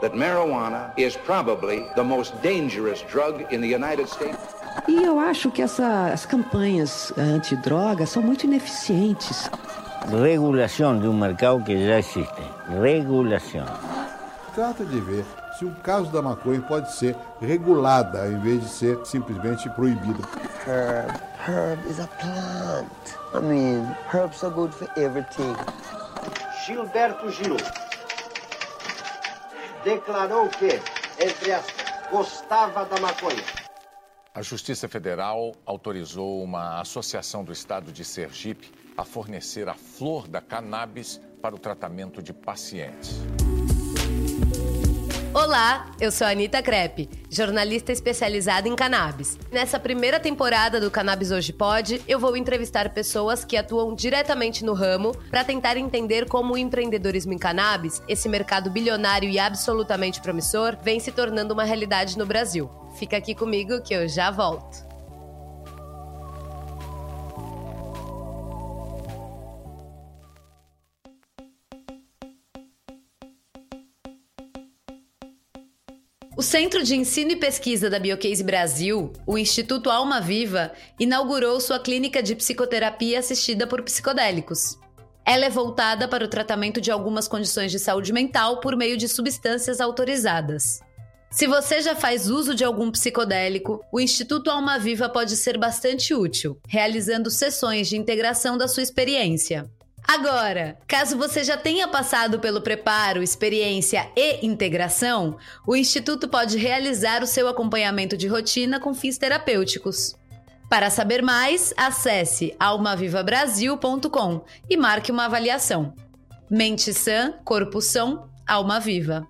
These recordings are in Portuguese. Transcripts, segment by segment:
that marijuana is probably the most dangerous drug in the United States. E eu acho que essa, as campanhas antidrogas são muito ineficientes. Regulação de um mercado que já existe. Regulação. Trata de ver se o caso da maconha pode ser regulada em vez de ser simplesmente proibida. Herb. Herb is a plant. I mean, herbs are good for everything. Gilberto Gil declarou que, entre as gostava da maconha. A Justiça Federal autorizou uma associação do estado de Sergipe a fornecer a flor da cannabis para o tratamento de pacientes. Olá, eu sou a Anitta Crepe, jornalista especializada em cannabis. Nessa primeira temporada do Cannabis Hoje Pode, eu vou entrevistar pessoas que atuam diretamente no ramo para tentar entender como o empreendedorismo em cannabis, esse mercado bilionário e absolutamente promissor, vem se tornando uma realidade no Brasil. Fica aqui comigo que eu já volto. O Centro de Ensino e Pesquisa da Biocase Brasil, o Instituto Alma Viva, inaugurou sua clínica de psicoterapia assistida por psicodélicos. Ela é voltada para o tratamento de algumas condições de saúde mental por meio de substâncias autorizadas. Se você já faz uso de algum psicodélico, o Instituto Alma Viva pode ser bastante útil, realizando sessões de integração da sua experiência. Agora, caso você já tenha passado pelo preparo, experiência e integração, o Instituto pode realizar o seu acompanhamento de rotina com fins terapêuticos. Para saber mais, acesse almavivabrasil.com e marque uma avaliação. Mente sã, corpo são, alma viva.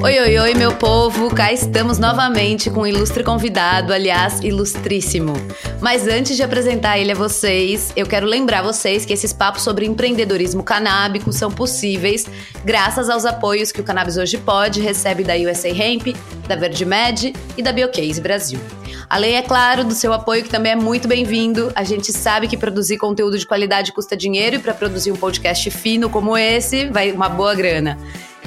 Oi, oi, oi, meu povo! Cá estamos novamente com um ilustre convidado, aliás, ilustríssimo. Mas antes de apresentar ele a vocês, eu quero lembrar vocês que esses papos sobre empreendedorismo canábico são possíveis graças aos apoios que o Cannabis Hoje Pode recebe da USA Hemp, da VerdeMed e da Biocase Brasil. Além, é claro, do seu apoio, que também é muito bem-vindo. A gente sabe que produzir conteúdo de qualidade custa dinheiro e para produzir um podcast fino como esse, vai uma boa grana.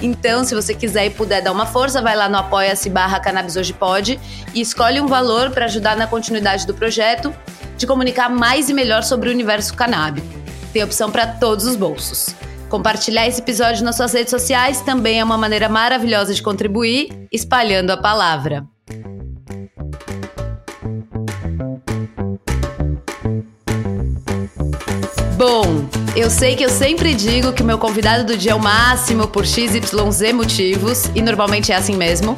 Então, se você quiser e puder dar uma força, vai lá no apoia-se barra Cannabis Hoje Pode e escolhe um valor para ajudar na continuidade do projeto de comunicar mais e melhor sobre o universo canábico. Tem opção para todos os bolsos. Compartilhar esse episódio nas suas redes sociais também é uma maneira maravilhosa de contribuir, espalhando a palavra. Bom, eu sei que eu sempre digo que meu convidado do dia é o máximo por XYZ motivos, e normalmente é assim mesmo,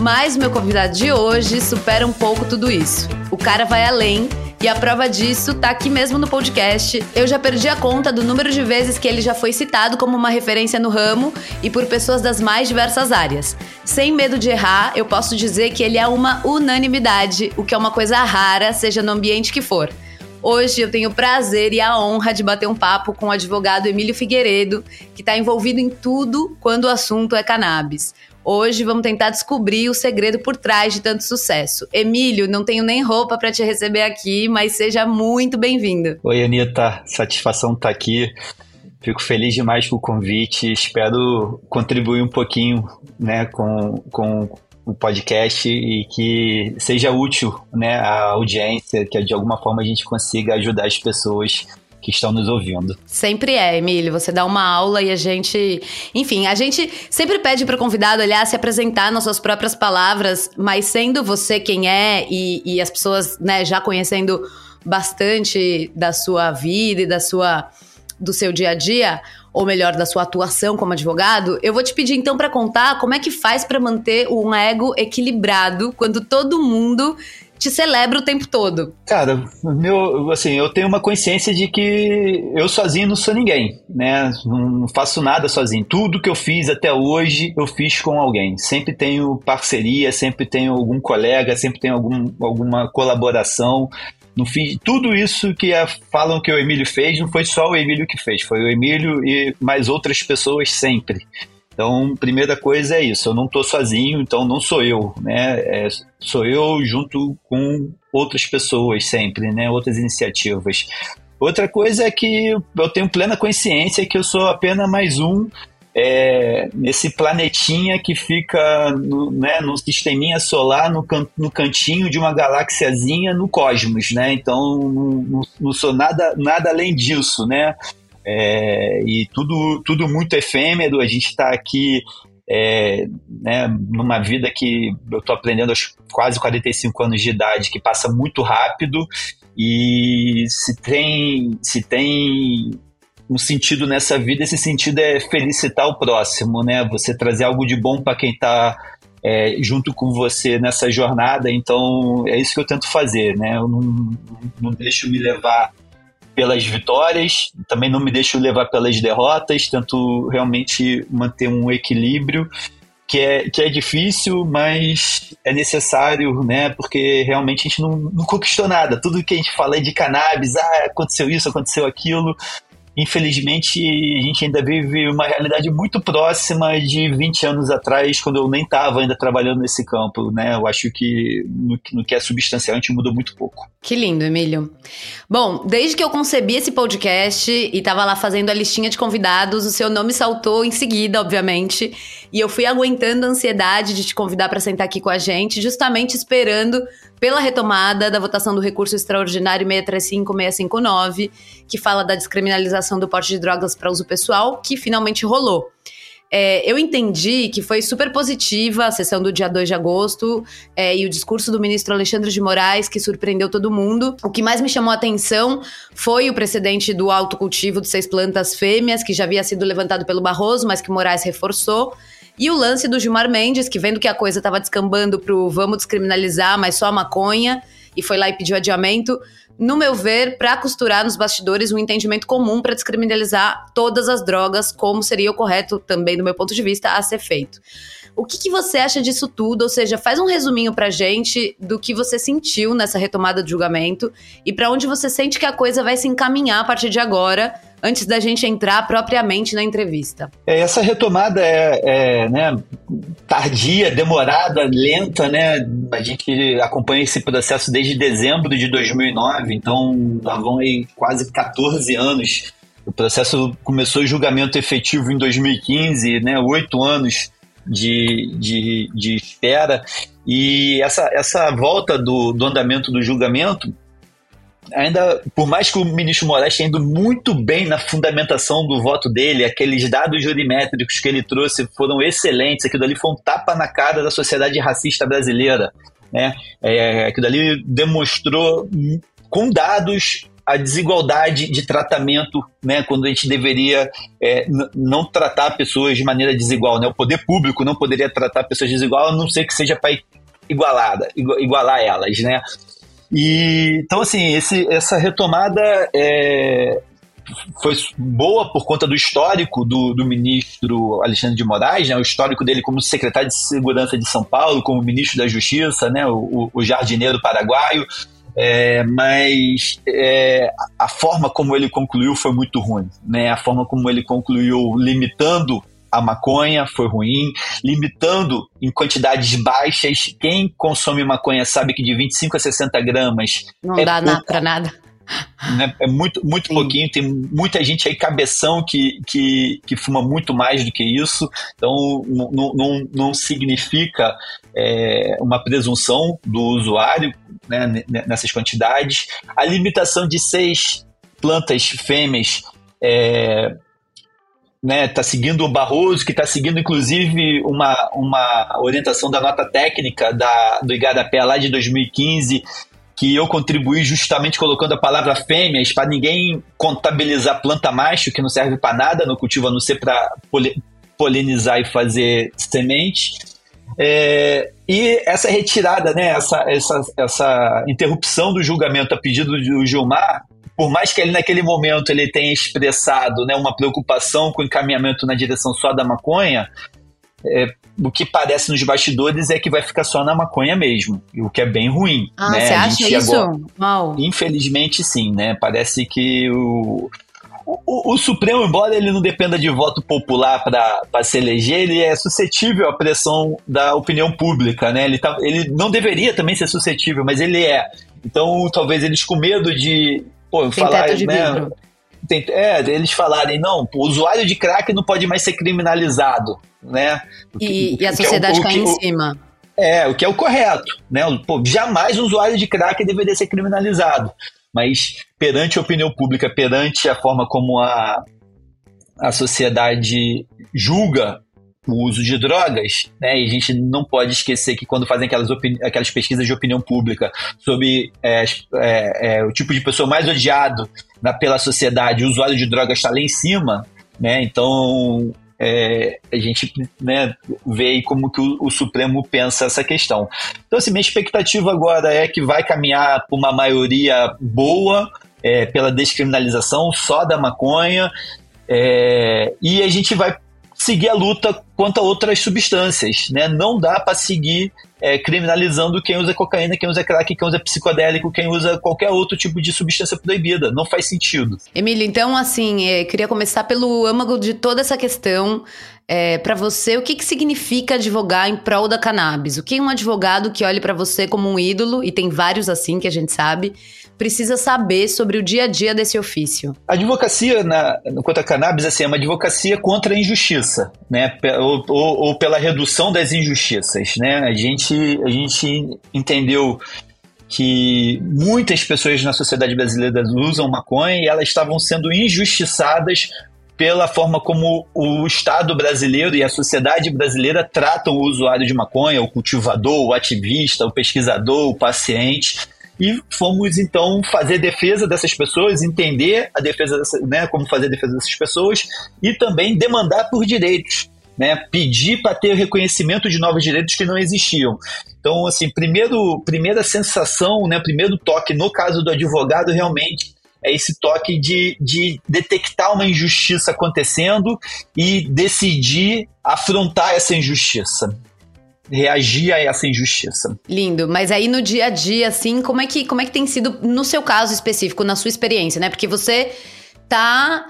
mas meu convidado de hoje supera um pouco tudo isso. O cara vai além e a prova disso tá aqui mesmo no podcast. Eu já perdi a conta do número de vezes que ele já foi citado como uma referência no ramo e por pessoas das mais diversas áreas. Sem medo de errar, eu posso dizer que ele é uma unanimidade, o que é uma coisa rara, seja no ambiente que for. Hoje eu tenho o prazer e a honra de bater um papo com o advogado Emílio Figueiredo, que está envolvido em tudo quando o assunto é cannabis. Hoje vamos tentar descobrir o segredo por trás de tanto sucesso. Emílio, não tenho nem roupa para te receber aqui, mas seja muito bem-vindo. Oi, Anitta, satisfação estar tá aqui. Fico feliz demais com o convite. Espero contribuir um pouquinho né, com, com o podcast e que seja útil né, à audiência, que de alguma forma a gente consiga ajudar as pessoas que estão nos ouvindo. Sempre é, Emílio. Você dá uma aula e a gente. Enfim, a gente sempre pede para o convidado, aliás, se apresentar nas suas próprias palavras, mas sendo você quem é e, e as pessoas né, já conhecendo bastante da sua vida e da sua, do seu dia a dia, ou melhor, da sua atuação como advogado, eu vou te pedir então para contar como é que faz para manter um ego equilibrado quando todo mundo te celebra o tempo todo? Cara, meu, assim, eu tenho uma consciência de que eu sozinho não sou ninguém, né? Não faço nada sozinho. Tudo que eu fiz até hoje, eu fiz com alguém. Sempre tenho parceria, sempre tenho algum colega, sempre tenho algum, alguma colaboração. Não fiz tudo isso que é, falam que o Emílio fez, não foi só o Emílio que fez, foi o Emílio e mais outras pessoas sempre. Então, primeira coisa é isso, eu não estou sozinho, então não sou eu, né? É, sou eu junto com outras pessoas sempre, né? Outras iniciativas. Outra coisa é que eu tenho plena consciência que eu sou apenas mais um é, nesse planetinha que fica no, né, no sisteminha solar, no, can, no cantinho de uma galáxiazinha no cosmos, né? Então não, não sou nada, nada além disso, né? É, e tudo, tudo muito efêmero, a gente está aqui é, né, numa vida que eu estou aprendendo aos quase 45 anos de idade, que passa muito rápido, e se tem, se tem um sentido nessa vida, esse sentido é felicitar o próximo, né? Você trazer algo de bom para quem está é, junto com você nessa jornada. Então, é isso que eu tento fazer, né? Eu não, não deixo me levar pelas vitórias, também não me deixo levar pelas derrotas, tento realmente manter um equilíbrio que é, que é difícil, mas é necessário, né? Porque realmente a gente não, não conquistou nada. Tudo que a gente fala de cannabis, ah, aconteceu isso, aconteceu aquilo, infelizmente, a gente ainda vive uma realidade muito próxima de 20 anos atrás, quando eu nem estava ainda trabalhando nesse campo, né? Eu acho que no, no que é substancial a gente mudou muito pouco. Que lindo, Emílio. Bom, desde que eu concebi esse podcast e estava lá fazendo a listinha de convidados, o seu nome saltou em seguida, obviamente, e eu fui aguentando a ansiedade de te convidar para sentar aqui com a gente, justamente esperando pela retomada da votação do recurso extraordinário 635-659, que fala da descriminalização do porte de drogas para uso pessoal, que finalmente rolou. É, eu entendi que foi super positiva a sessão do dia 2 de agosto é, e o discurso do ministro Alexandre de Moraes, que surpreendeu todo mundo. O que mais me chamou a atenção foi o precedente do autocultivo de seis plantas fêmeas, que já havia sido levantado pelo Barroso, mas que Moraes reforçou. E o lance do Gilmar Mendes, que vendo que a coisa estava descambando pro vamos descriminalizar, mas só a maconha, e foi lá e pediu adiamento, no meu ver, para costurar nos bastidores um entendimento comum para descriminalizar todas as drogas, como seria o correto também, do meu ponto de vista, a ser feito. O que, que, você acha disso tudo? Ou seja, faz um resuminho pra gente do que você sentiu nessa retomada de julgamento e para onde você sente que a coisa vai se encaminhar a partir de agora, antes da gente entrar propriamente na entrevista. É, essa retomada é, é né, tardia, demorada, lenta, né? A gente acompanha esse processo desde dezembro de 2009, então já vão aí quase 14 anos. O processo começou o julgamento efetivo em 2015, né? Oito anos de, de, de espera. E essa, essa volta do, do andamento do julgamento ainda, por mais que o ministro Moraes tenha ido muito bem na fundamentação do voto dele, aqueles dados jurimétricos que ele trouxe foram excelentes, aquilo ali foi um tapa na cara da sociedade racista brasileira. Né? É, aquilo ali demonstrou com dados a desigualdade de tratamento, né, quando a gente deveria é, não tratar pessoas de maneira desigual, né, o poder público não poderia tratar pessoas desigual, a não ser que seja para igualada, igualar elas, né. E, então, assim, esse, essa retomada é, foi boa por conta do histórico do, do ministro Alexandre de Moraes, né, o histórico dele como secretário de Segurança de São Paulo, como ministro da Justiça, né, o, o jardineiro paraguaio, é, mas é, a forma como ele concluiu foi muito ruim. Né? A forma como ele concluiu limitando a maconha foi ruim, limitando em quantidades baixas. Quem consome maconha sabe que de 25 a 60 gramas. Não é dá pouco, para nada. Né? É muito, muito pouquinho. Tem muita gente aí, cabeção, que, que, que fuma muito mais do que isso. Então, não, não, não significa é, uma presunção do usuário né, nessas quantidades. A limitação de seis plantas fêmeas é, né, tá seguindo o Barroso, que está seguindo inclusive uma, uma orientação da nota técnica da, do Igarapé lá de 2015, que eu contribuí justamente colocando a palavra fêmeas para ninguém contabilizar planta macho, que não serve para nada no cultivo, a não ser para polinizar e fazer semente. É, e essa retirada, né, essa, essa, essa interrupção do julgamento a pedido do Gilmar, por mais que ele naquele momento ele tenha expressado né, uma preocupação com o encaminhamento na direção só da maconha, é, o que parece nos bastidores é que vai ficar só na maconha mesmo, o que é bem ruim. Ah, né? você acha isso? Agora, Infelizmente sim, né? Parece que o, o, o, Supremo, embora ele não dependa de voto popular para se eleger, ele é suscetível à pressão da opinião pública, né? Ele, tá, ele não deveria também ser suscetível, mas ele é. Então, talvez eles com medo de pô, Tem falar, teto de né, vidro. tem- é, eles falarem, não, o usuário de crack não pode mais ser criminalizado, né? O que- E, o e a que é o- sociedade o cai que- em o- cima. É, o que é o correto, né? O- Pô, jamais um usuário de crack deveria ser criminalizado. Mas perante a opinião pública, perante a forma como a, a sociedade julga o uso de drogas, né? E a gente não pode esquecer que quando fazem aquelas, aquelas pesquisas de opinião pública sobre é, é, é, o tipo de pessoa mais odiado na- pela sociedade, o usuário de drogas está lá em cima, né? Então é, a gente né, vê aí como que o, o Supremo pensa essa questão. Então, assim, minha expectativa agora é que vai caminhar para uma maioria boa é, pela descriminalização só da maconha é, e a gente vai seguir a luta contra outras substâncias, né? Não dá para seguir é, criminalizando quem usa cocaína, quem usa crack, quem usa psicodélico, quem usa qualquer outro tipo de substância proibida. Não faz sentido. Emílio, então, assim, é, queria começar pelo âmago de toda essa questão. É, para você, o que, que significa advogar em prol da cannabis? O que um advogado que olhe para você como um ídolo, e tem vários assim que a gente sabe, precisa saber sobre o dia a dia desse ofício? A advocacia na, quanto a cannabis assim, é uma advocacia contra a injustiça, né? Ou, ou- ou pela redução das injustiças. Né? A, gente, a gente entendeu que muitas pessoas na sociedade brasileira usam maconha e elas estavam sendo injustiçadas pela forma como o Estado brasileiro e a sociedade brasileira tratam o usuário de maconha, o cultivador, o ativista, o pesquisador, o paciente. E fomos então fazer defesa dessas pessoas, entender a defesa, dessa, né, como fazer a defesa dessas pessoas e também demandar por direitos, né, pedir para ter reconhecimento de novos direitos que não existiam. Então, assim, primeiro, primeira sensação, né, primeiro toque no caso do advogado realmente é esse toque de, de detectar uma injustiça acontecendo e decidir afrontar essa injustiça, reagir a essa injustiça. Lindo, mas aí no dia a dia, assim, como é que, como é que tem sido, no seu caso específico, na sua experiência, né? Porque você tá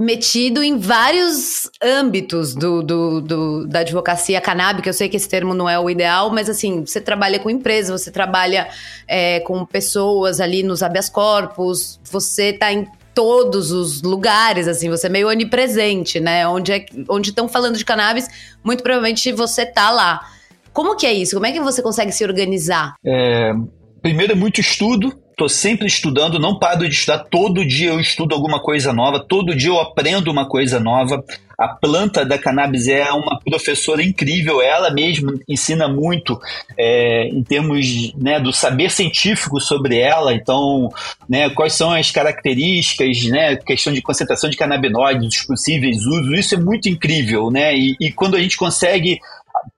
metido em vários âmbitos do, do, do- da advocacia canábica. Eu sei que esse termo não é o ideal, mas assim, você trabalha com empresas, você trabalha é, com pessoas ali nos habeas corpus, você tá em todos os lugares, assim, você é meio onipresente, né? Onde é, estão falando de cannabis, muito provavelmente você tá lá. Como que é isso? Como é que você consegue se organizar? É, primeiro é muito estudo. Estou sempre estudando, não paro de estudar. Todo dia eu estudo alguma coisa nova, todo dia eu aprendo uma coisa nova. A planta da cannabis é uma professora incrível, ela mesma ensina muito é, em termos né, do saber científico sobre ela. Então, né, quais são as características, né, questão de concentração de canabinoides, os possíveis usos, isso é muito incrível. Né? E, e quando a gente consegue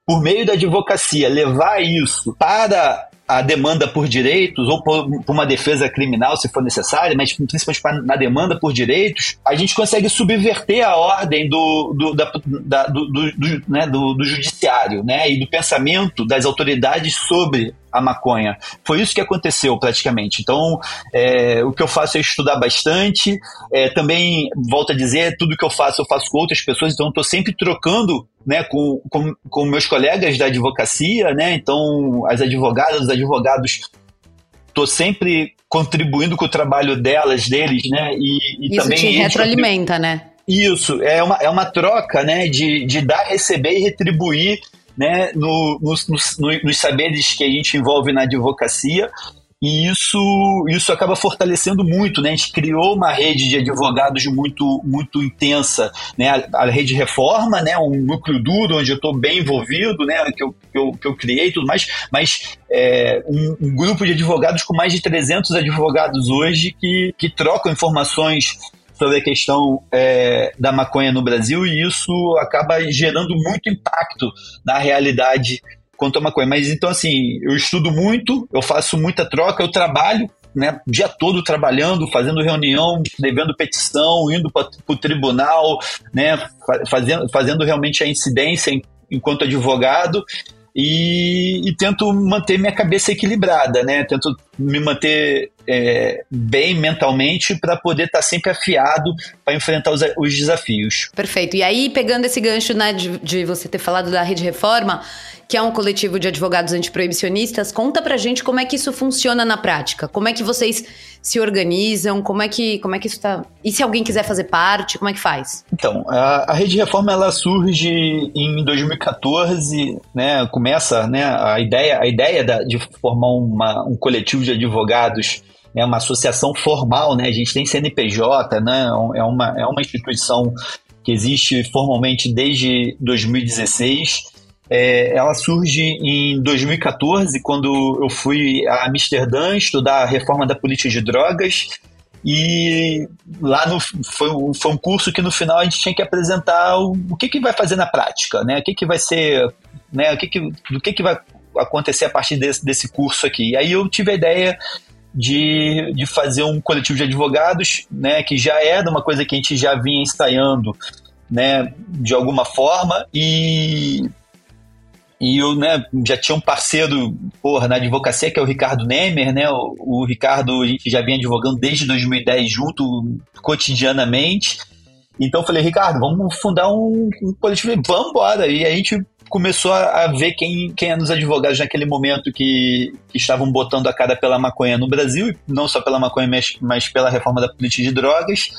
por meio da advocacia, levar isso para a demanda por direitos ou por, por uma defesa criminal, se for necessária, mas principalmente para, na demanda por direitos, a gente consegue subverter a ordem do, do, da- da- do- do, né, do- do judiciário né, e do pensamento das autoridades sobre a maconha. Foi isso que aconteceu praticamente. Então, é, o que eu faço é estudar bastante. É, também, volto a dizer, tudo que eu faço, eu faço com outras pessoas, então estou sempre trocando né, com, com, com meus colegas da advocacia, né? Então, as advogadas, os advogados, estou sempre contribuindo com o trabalho delas, deles, né? E, e Isso também te retroalimenta, né? isso, é uma, é uma troca né, de, de dar, receber e retribuir né, no, nos, nos, nos saberes que a gente envolve na advocacia. E isso, isso acaba fortalecendo muito, né? A gente criou uma rede de advogados muito, muito intensa, né? A, a rede Reforma, né? Um núcleo duro onde eu estou bem envolvido, né? Que eu, que eu, que eu criei e tudo mais, mas é, um, um grupo de advogados com mais de 300 advogados hoje que, que trocam informações sobre a questão é, da maconha no Brasil e isso acaba gerando muito impacto na realidade quanto à maconha. Mas então, assim, eu estudo muito, eu faço muita troca, eu trabalho né, dia todo trabalhando, fazendo reunião, escrevendo petição, indo para o tribunal, né, fa- fazendo, fazendo realmente a incidência em- enquanto advogado. e, e, tento manter minha cabeça equilibrada, né? Tento me manter é, bem mentalmente para poder estar tá sempre afiado para enfrentar os, os, desafios. Perfeito. E aí, pegando esse gancho né, de, de você ter falado da Rede Reforma, que é um coletivo de advogados antiproibicionistas, conta pra gente como é que isso funciona na prática. Como é que vocês se organizam? Como é que, como é que isso tá. E se alguém quiser fazer parte, como é que faz? Então, a, a Rede Reforma ela surge em 2014, né? Começa né, a ideia, a ideia da, de formar uma, um coletivo de advogados é uma associação formal, né? A gente tem CNPJ, né? É uma, é uma instituição que existe formalmente desde 2016. É, ela surge em 2014, quando eu fui a Amsterdã estudar a reforma da política de drogas. E lá no, foi, foi um curso que no final a gente tinha que apresentar o, o que, que vai fazer na prática, né? O que, que vai ser, né? O que, que, do que, que vai acontecer a partir desse, desse curso aqui. E aí eu tive a ideia de, de fazer um coletivo de advogados, né, que já era uma coisa que a gente já vinha ensaiando, né, de alguma forma, e, e eu, né, já tinha um parceiro, porra, na advocacia, que é o Ricardo Nemer, né, o, o Ricardo, a gente já vinha advogando desde 2010 junto, cotidianamente, então eu falei, Ricardo, vamos fundar um, um coletivo, vamos embora, e a gente começou a, ver quem, quem eram os advogados naquele momento que, que, estavam botando a cara pela maconha no Brasil, não só pela maconha, mas, mas pela reforma da política de drogas.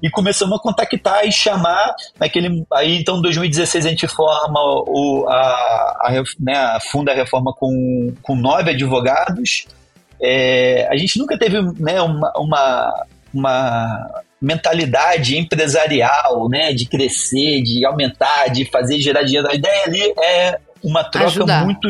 E começamos a contactar e chamar naquele. Aí então, em 2016, a gente forma o, a, a, né, a funda a reforma com, com nove advogados. É, a gente nunca teve né, uma, uma, uma mentalidade empresarial, né, de crescer, de aumentar, de fazer gerar dinheiro. A ideia ali é uma troca Ajudar. muito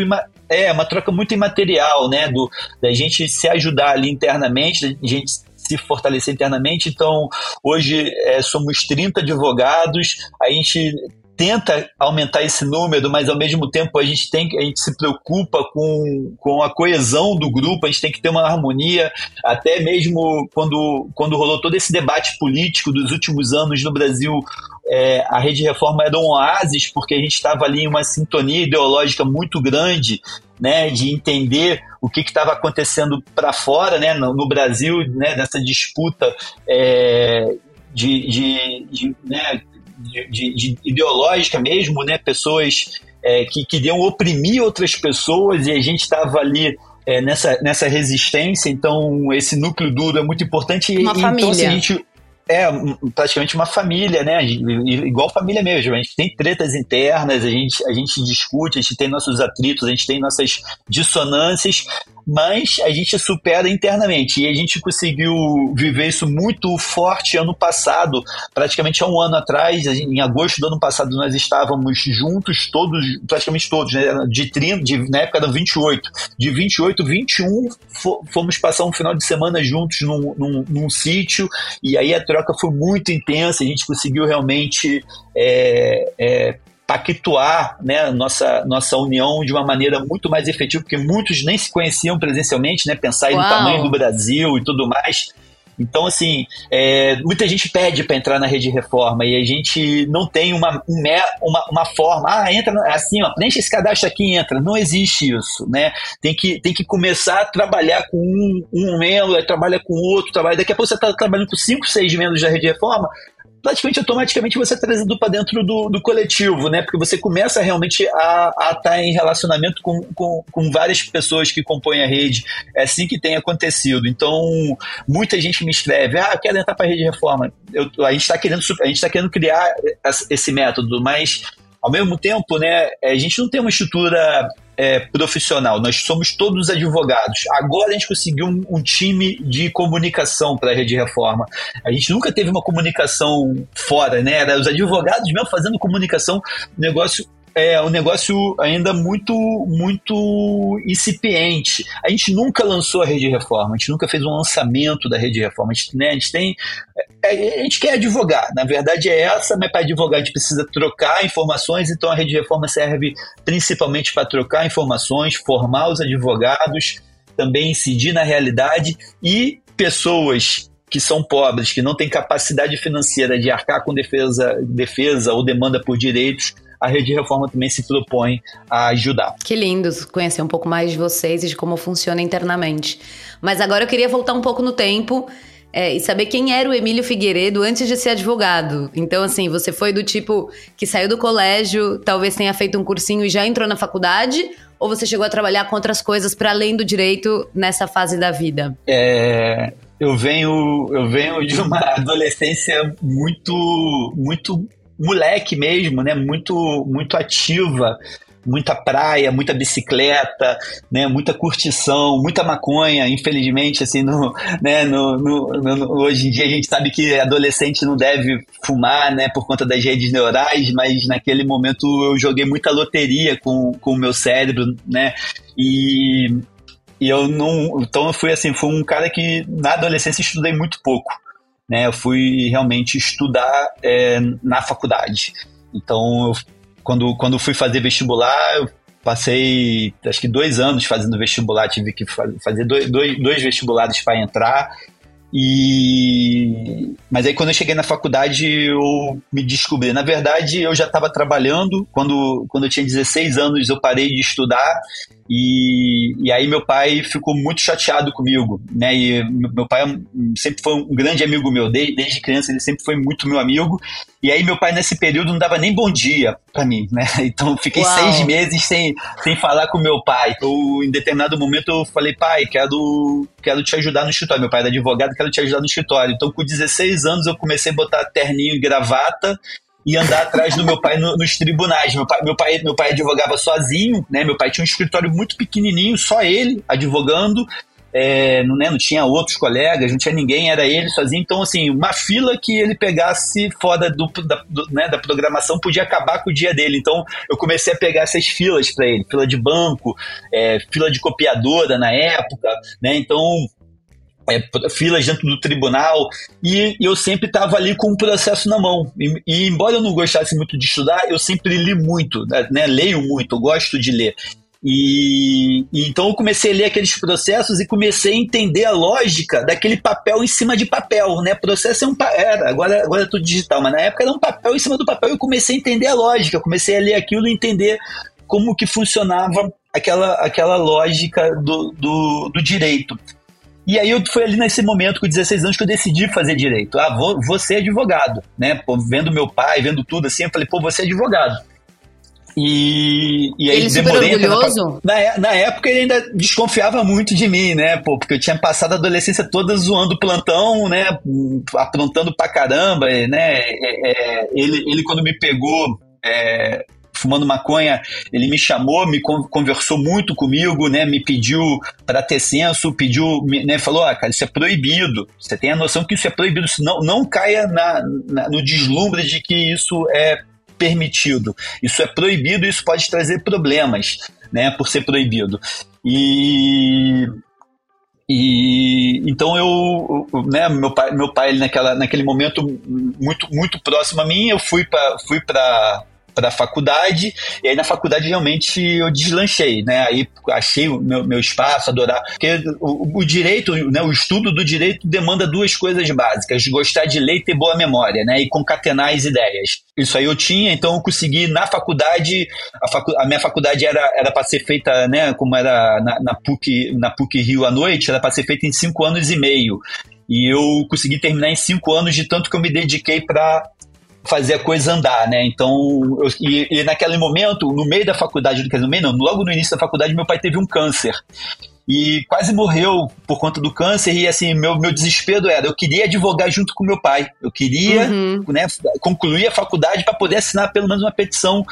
é uma troca muito imaterial, né, do da gente se ajudar ali internamente, da gente se fortalecer internamente. Então, hoje é, somos 30 advogados, a gente tenta aumentar esse número, mas ao mesmo tempo a gente tem a gente se preocupa com, com a coesão do grupo, a gente tem que ter uma harmonia, até mesmo quando, quando rolou todo esse debate político dos últimos anos no Brasil, é, a Rede Reforma era um oásis, porque a gente estava ali em uma sintonia ideológica muito grande, né, de entender o que estava acontecendo para fora, né, no, no, Brasil, né, dessa disputa é, de, de, de né, de, de, de ideológica mesmo, né? Pessoas é, que queriam oprimir outras pessoas e a gente estava ali é, nessa, nessa resistência, então esse núcleo duro é muito importante. Uma e, família. Então, assim, a gente, é praticamente uma família, né? Igual família mesmo. A gente tem tretas internas, a gente, a gente discute, a gente tem nossos atritos, a gente tem nossas dissonâncias, mas a gente supera internamente. E a gente conseguiu viver isso muito forte ano passado, praticamente há um ano atrás, em agosto do ano passado, nós estávamos juntos, todos, praticamente todos, né? De 30, de, na época da 28. De 28, 21, fomos passar um final de semana juntos num, num, num sítio, e aí a troca foi muito intensa, a gente conseguiu realmente é, é, pactuar né, nossa, nossa união de uma maneira muito mais efetiva, porque muitos nem se conheciam presencialmente, né, pensar no tamanho do Brasil e tudo mais. Então, assim, é, muita gente pede para entrar na rede reforma e a gente não tem uma, uma, uma forma, ah, entra assim, ó, preenche esse cadastro aqui e entra. Não existe isso, né? Tem que, tem que começar a trabalhar com um, um membro, aí trabalha com outro, trabalha. Daqui a pouco você está trabalhando com cinco, seis membros da rede reforma, praticamente automaticamente você é trazido para dentro do, do coletivo, né? Porque você começa realmente a estar tá em relacionamento com, com, com, várias pessoas que compõem a rede. É assim que tem acontecido. Então, muita gente me escreve: ah, eu quero entrar para a rede reforma. Eu, a gente está querendo, tá querendo criar esse método, mas ao mesmo tempo, né, a gente não tem uma estrutura é, profissional, nós somos todos advogados. Agora a gente conseguiu um, um time de comunicação para a Rede Reforma. A gente nunca teve uma comunicação fora, né? Era os advogados mesmo fazendo comunicação, negócio é um negócio ainda muito muito incipiente. A gente nunca lançou a Rede Reforma, a gente nunca fez um lançamento da Rede Reforma. A gente, né, a gente tem. É, a gente quer advogar, na verdade é essa, mas para advogar a gente precisa trocar informações, então a Rede Reforma serve principalmente para trocar informações, formar os advogados, também incidir na realidade e pessoas que são pobres, que não têm capacidade financeira de arcar com defesa, defesa ou demanda por direitos, a Rede Reforma também se propõe a ajudar. Que lindo conhecer um pouco mais de vocês e de como funciona internamente. Mas agora eu queria voltar um pouco no tempo é, e saber quem era o Emílio Figueiredo antes de ser advogado. Então, assim, você foi do tipo que saiu do colégio, talvez tenha feito um cursinho e já entrou na faculdade? Ou você chegou a trabalhar com outras coisas para além do direito nessa fase da vida? É, eu venho, eu venho de uma adolescência muito, muito moleque mesmo, né? Muito, muito ativa muita praia, muita bicicleta, né, muita curtição, muita maconha, infelizmente, assim, no, né, no, no, no, hoje em dia a gente sabe que adolescente não deve fumar, né, por conta das redes neurais, mas naquele momento eu joguei muita loteria com, com o meu cérebro, né, e, e eu não, então eu fui assim, fui um cara que na adolescência estudei muito pouco, né, eu fui realmente estudar é, na faculdade. Então, eu quando, quando fui fazer vestibular, eu passei acho que dois anos fazendo vestibular, tive que fazer dois, dois, dois vestibulares para entrar. E mas aí quando eu cheguei na faculdade eu me descobri. Na verdade, eu já estava trabalhando. Quando, quando eu tinha 16 anos, eu parei de estudar e, e aí meu pai ficou muito chateado comigo, né? E meu pai é sempre foi um grande amigo meu, desde, desde criança ele sempre foi muito meu amigo. E aí meu pai nesse período não dava nem bom dia para mim, né? Então fiquei Uau. seis meses sem, sem falar com meu pai. Eu, em determinado momento eu falei, pai, quero, quero te ajudar no escritório. Meu pai era advogado, quero te ajudar no escritório. Então com 16 anos eu comecei a botar terninho e gravata e andar atrás do meu pai no, nos tribunais. Meu pai, meu, pai, meu pai advogava sozinho, né? Meu pai tinha um escritório muito pequenininho, só ele advogando. É, não, né, não tinha outros colegas, não tinha ninguém, era ele sozinho. Então, assim, uma fila que ele pegasse fora do, da, do, né, da programação podia acabar com o dia dele. Então, eu comecei a pegar essas filas para ele, fila de banco, é, fila de copiadora na época, né? Então, é, filas dentro do tribunal e eu sempre estava ali com um processo na mão. E, e, embora eu não gostasse muito de estudar, eu sempre li muito, né? né leio muito, gosto de ler. E, e, então eu comecei a ler aqueles processos e comecei a entender a lógica daquele papel em cima de papel, né? Processo é um era, agora, agora é tudo digital, mas na época era um papel em cima do papel e eu comecei a entender a lógica, comecei a ler aquilo e entender como que funcionava aquela, aquela lógica do, do, do direito. E aí eu foi ali nesse momento, com 16 anos, que eu decidi fazer direito. Ah, vou, vou ser advogado, né? Pô, vendo meu pai, vendo tudo assim, eu falei, pô, vou ser advogado. E, e aí ele demorei. Orgulhoso? Na, é, na, época ele ainda desconfiava muito de mim, né? Pô, porque eu tinha passado a adolescência toda zoando plantão, né? Aprontando pra caramba, né? É, é, ele, ele, quando me pegou, é, fumando maconha, ele me chamou, me conversou muito comigo, né? Me pediu para ter senso, pediu, né? Falou, ah, cara, isso é proibido. Você tem a noção que isso é proibido. Não, não caia na, na, no deslumbre de que isso é permitido. Isso é proibido isso pode trazer problemas, né? Por ser proibido. E e então eu, né, meu pai, meu pai naquela, naquele momento muito muito próximo a mim, eu fui para fui para para a faculdade, e aí na faculdade realmente eu deslanchei, né? Aí achei o meu, meu espaço, adorar. Porque o, o, direito, né, o estudo do direito demanda duas coisas básicas: gostar de ler e ter boa memória, né? E concatenar as ideias. Isso aí eu tinha, então eu consegui na faculdade, a, facu, a minha faculdade era era para ser feita, né, como era na, na PUC, na PUC Rio à noite, era para ser feita em cinco anos e meio. E eu consegui terminar em cinco anos de tanto que eu me dediquei para fazer a coisa andar, né? Então, eu, e, e, naquele momento, no meio da faculdade, quer dizer, no meio não, logo no início da faculdade, meu pai teve um câncer. E quase morreu por conta do câncer, e assim, meu, meu desespero era: eu queria advogar junto com meu pai. Eu queria uhum. né, concluir a faculdade para poder assinar pelo menos uma petição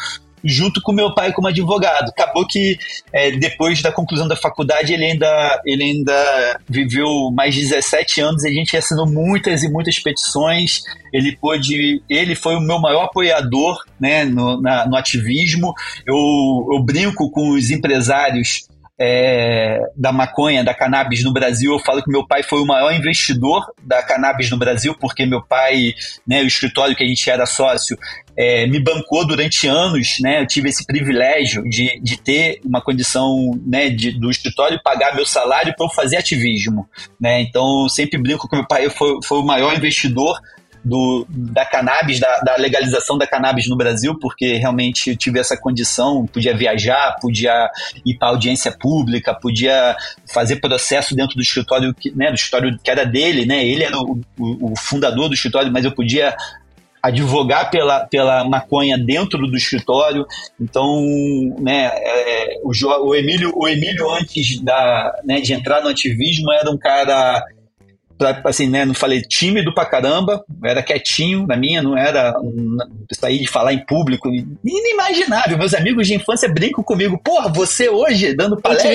junto com meu pai como advogado. Acabou que é, depois da conclusão da faculdade ele ainda, ele ainda viveu mais de 17 anos e a gente assinou muitas e muitas petições. Ele pôde, ele foi o meu maior apoiador né, no, na, no ativismo. Eu, eu brinco com os empresários é, da maconha, da cannabis no Brasil, eu falo que meu pai foi o maior investidor da cannabis no Brasil, porque meu pai, né, o escritório que a gente era sócio, é, me bancou durante anos, né? Eu tive esse privilégio de, de ter uma condição né, de, do escritório pagar meu salário para eu fazer ativismo, né? Então, sempre brinco que meu pai foi, foi o maior investidor do, da cannabis, da, da, legalização da cannabis no Brasil, porque realmente eu tive essa condição, podia viajar, podia ir para audiência pública, podia fazer processo dentro do escritório, né, do escritório que era dele, né, ele era o, o, o fundador do escritório, mas eu podia advogar pela, pela maconha dentro do escritório. Então, né, é, o, o, Emílio, o Emílio antes da, né, de entrar no ativismo era um cara assim, né, não falei tímido pra caramba, era quietinho na minha, não era um, sair de falar em público, inimaginável. Meus amigos de infância brincam comigo, porra, você hoje dando palestra,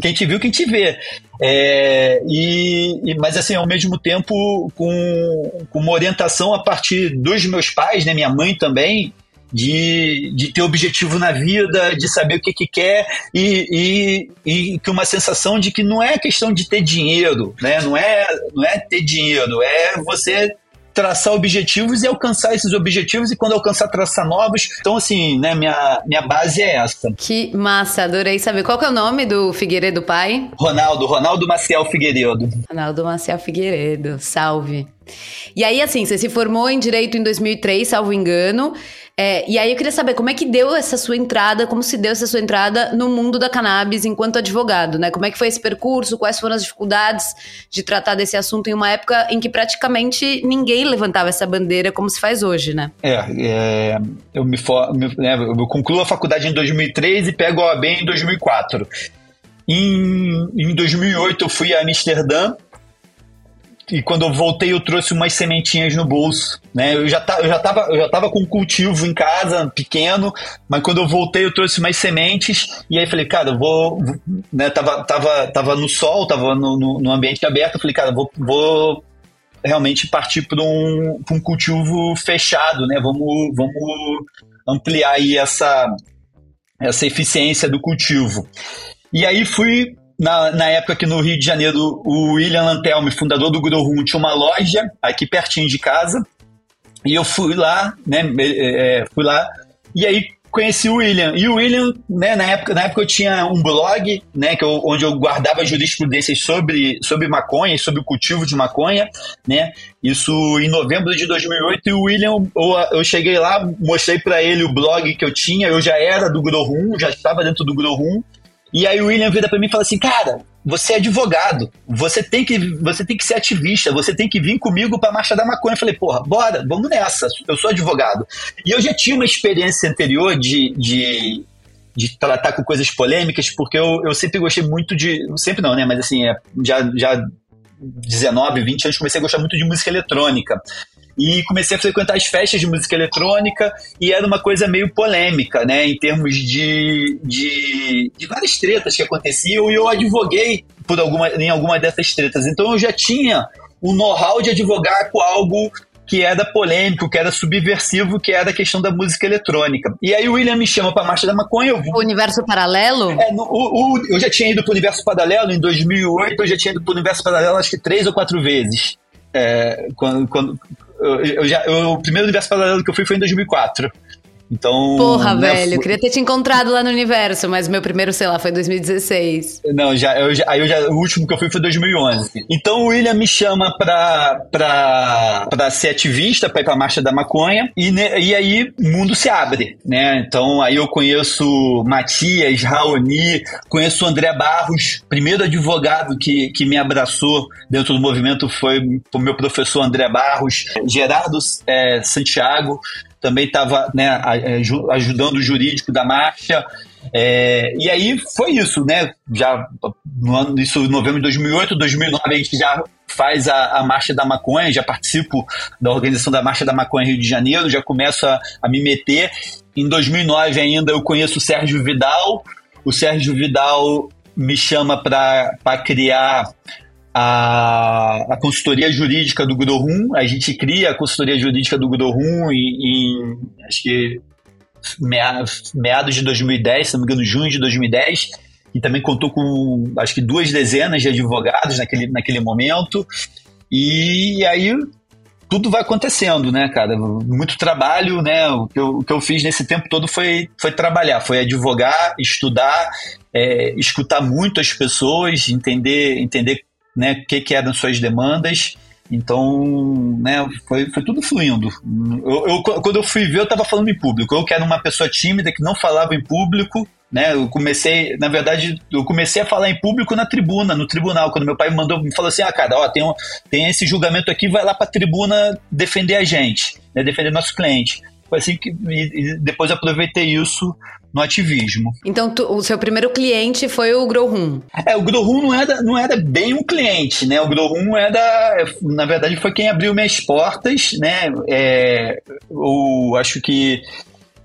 quem te viu, quem te vê. É, e, e, mas assim, ao mesmo tempo, com, com uma orientação a partir dos meus pais, né, minha mãe também, de, de ter objetivo na vida, de saber o que, que quer e, e, e que uma sensação de que não é questão de ter dinheiro, né? não, é, não é ter dinheiro, é você traçar objetivos e alcançar esses objetivos e quando alcançar traçar novos. Então assim, né, minha, minha base é essa. Que massa, adorei saber. Qual que é o nome do Figueiredo pai? Ronaldo, Ronaldo Maciel Figueiredo. Ronaldo Maciel Figueiredo, salve. E aí assim, você se formou em Direito em 2003, salvo engano. É, e aí eu queria saber como é que deu essa sua entrada, como se deu essa sua entrada no mundo da cannabis enquanto advogado, né? Como é que foi esse percurso, quais foram as dificuldades de tratar desse assunto em uma época em que praticamente ninguém levantava essa bandeira como se faz hoje, né? É, é eu me, for, né, eu concluo a faculdade em 2003 e pego a OAB em 2004. Em, em 2008 eu fui a Amsterdã e quando eu voltei eu trouxe umas sementinhas no bolso, né? Eu já, tá, eu já, tava, eu já tava com um cultivo em casa, pequeno, mas quando eu voltei eu trouxe umas sementes e aí falei, cara, eu vou, né? Tava, tava, tava no sol, tava no, no, no ambiente aberto, eu falei, cara, vou, vou realmente partir para um, um cultivo fechado, né? Vamos, vamos ampliar aí essa, essa eficiência do cultivo. E aí fui na, na época que no Rio de Janeiro o William Lantelme, fundador do Grow tinha uma loja aqui pertinho de casa. E eu fui lá, né? É, fui lá. E aí conheci o William. E o William, né, na época, na época eu tinha um blog, né, que eu, onde eu guardava jurisprudências sobre, sobre maconha e sobre o cultivo de maconha, né? Isso em novembro de 2008 e o William, eu, eu cheguei lá, mostrei para ele o blog que eu tinha, eu já era do Grow já estava dentro do Grow e aí o William vira para mim e fala assim, cara, você é advogado, você tem que, você tem que ser ativista, você tem que vir comigo para marcha da maconha. Eu falei, porra, bora, vamos nessa. Eu sou advogado. E eu já tinha uma experiência anterior de, de, de tratar com coisas polêmicas, porque eu, eu sempre gostei muito de, sempre não, né? Mas assim, é, já já 19, 20 anos comecei a gostar muito de música eletrônica e comecei a frequentar as festas de música eletrônica e era uma coisa meio polêmica, né, em termos de, de, de várias tretas que aconteciam e eu advoguei por alguma, em alguma dessas tretas. Então eu já tinha o know-how de advogar com algo que era polêmico, que era subversivo, que era a questão da música eletrônica. E aí o William me chama para a Marcha da Maconha. Eu O Universo Paralelo? É, no, o, o, eu já tinha ido para o Universo Paralelo em 2008, eu já tinha ido para o Universo Paralelo acho que três ou quatro vezes. É, quando, quando, eu, já, eu, o primeiro universo paralelo que eu fui foi em 2004. Então. Porra, né, velho, eu queria ter te encontrado lá no universo, mas meu primeiro, sei lá, foi 2016. Não, já, eu, já, aí eu já, o último que eu fui foi 2011. Então o William me chama pra, pra, pra ser ativista, pra ir pra Marcha da Maconha, e, né, e aí o mundo se abre, né? Então aí eu conheço Matias, Raoni, conheço o André Barros, primeiro advogado que, que me abraçou dentro do movimento foi o meu professor André Barros, Gerardo é, Santiago, também estava né, é, ajudando o jurídico da marcha. É, e aí foi isso, né? Já no ano, isso em novembro de 2008, 2009 a gente já faz a, a Marcha da Maconha, já participo da organização da Marcha da Maconha Rio de Janeiro, já começo a, a me meter. Em 2009 ainda eu conheço o Sérgio Vidal. O Sérgio Vidal me chama para criar a, a consultoria jurídica do Grohum. A gente cria a consultoria jurídica do Grohum em, em acho que meados de 2010, se não me engano, junho de 2010, e também contou com acho que duas dezenas de advogados naquele, naquele momento. E aí tudo vai acontecendo, né, cara? Muito trabalho, né? O que eu, o que eu fiz nesse tempo todo foi, foi trabalhar, foi advogar, estudar, é, escutar muito as pessoas, entender, entender né, o que, que eram suas demandas Então, né, foi, foi tudo fluindo. Eu, eu, quando eu fui ver, eu estava falando em público. Eu que era uma pessoa tímida, que não falava em público, né? Eu comecei, na verdade, eu comecei a falar em público na tribuna, no tribunal, quando meu pai me mandou, me falou assim: "Ah, cara, ó, tem, um, tem esse julgamento aqui, vai lá para a tribuna defender a gente, né? defender nosso cliente". Foi assim que e, e depois aproveitei isso no ativismo. Então, tu, o seu primeiro cliente foi o Grohum? É, o Grohum não era, não era bem um cliente, né? O Grohum era, na verdade, foi quem abriu minhas portas, né? É, eu acho que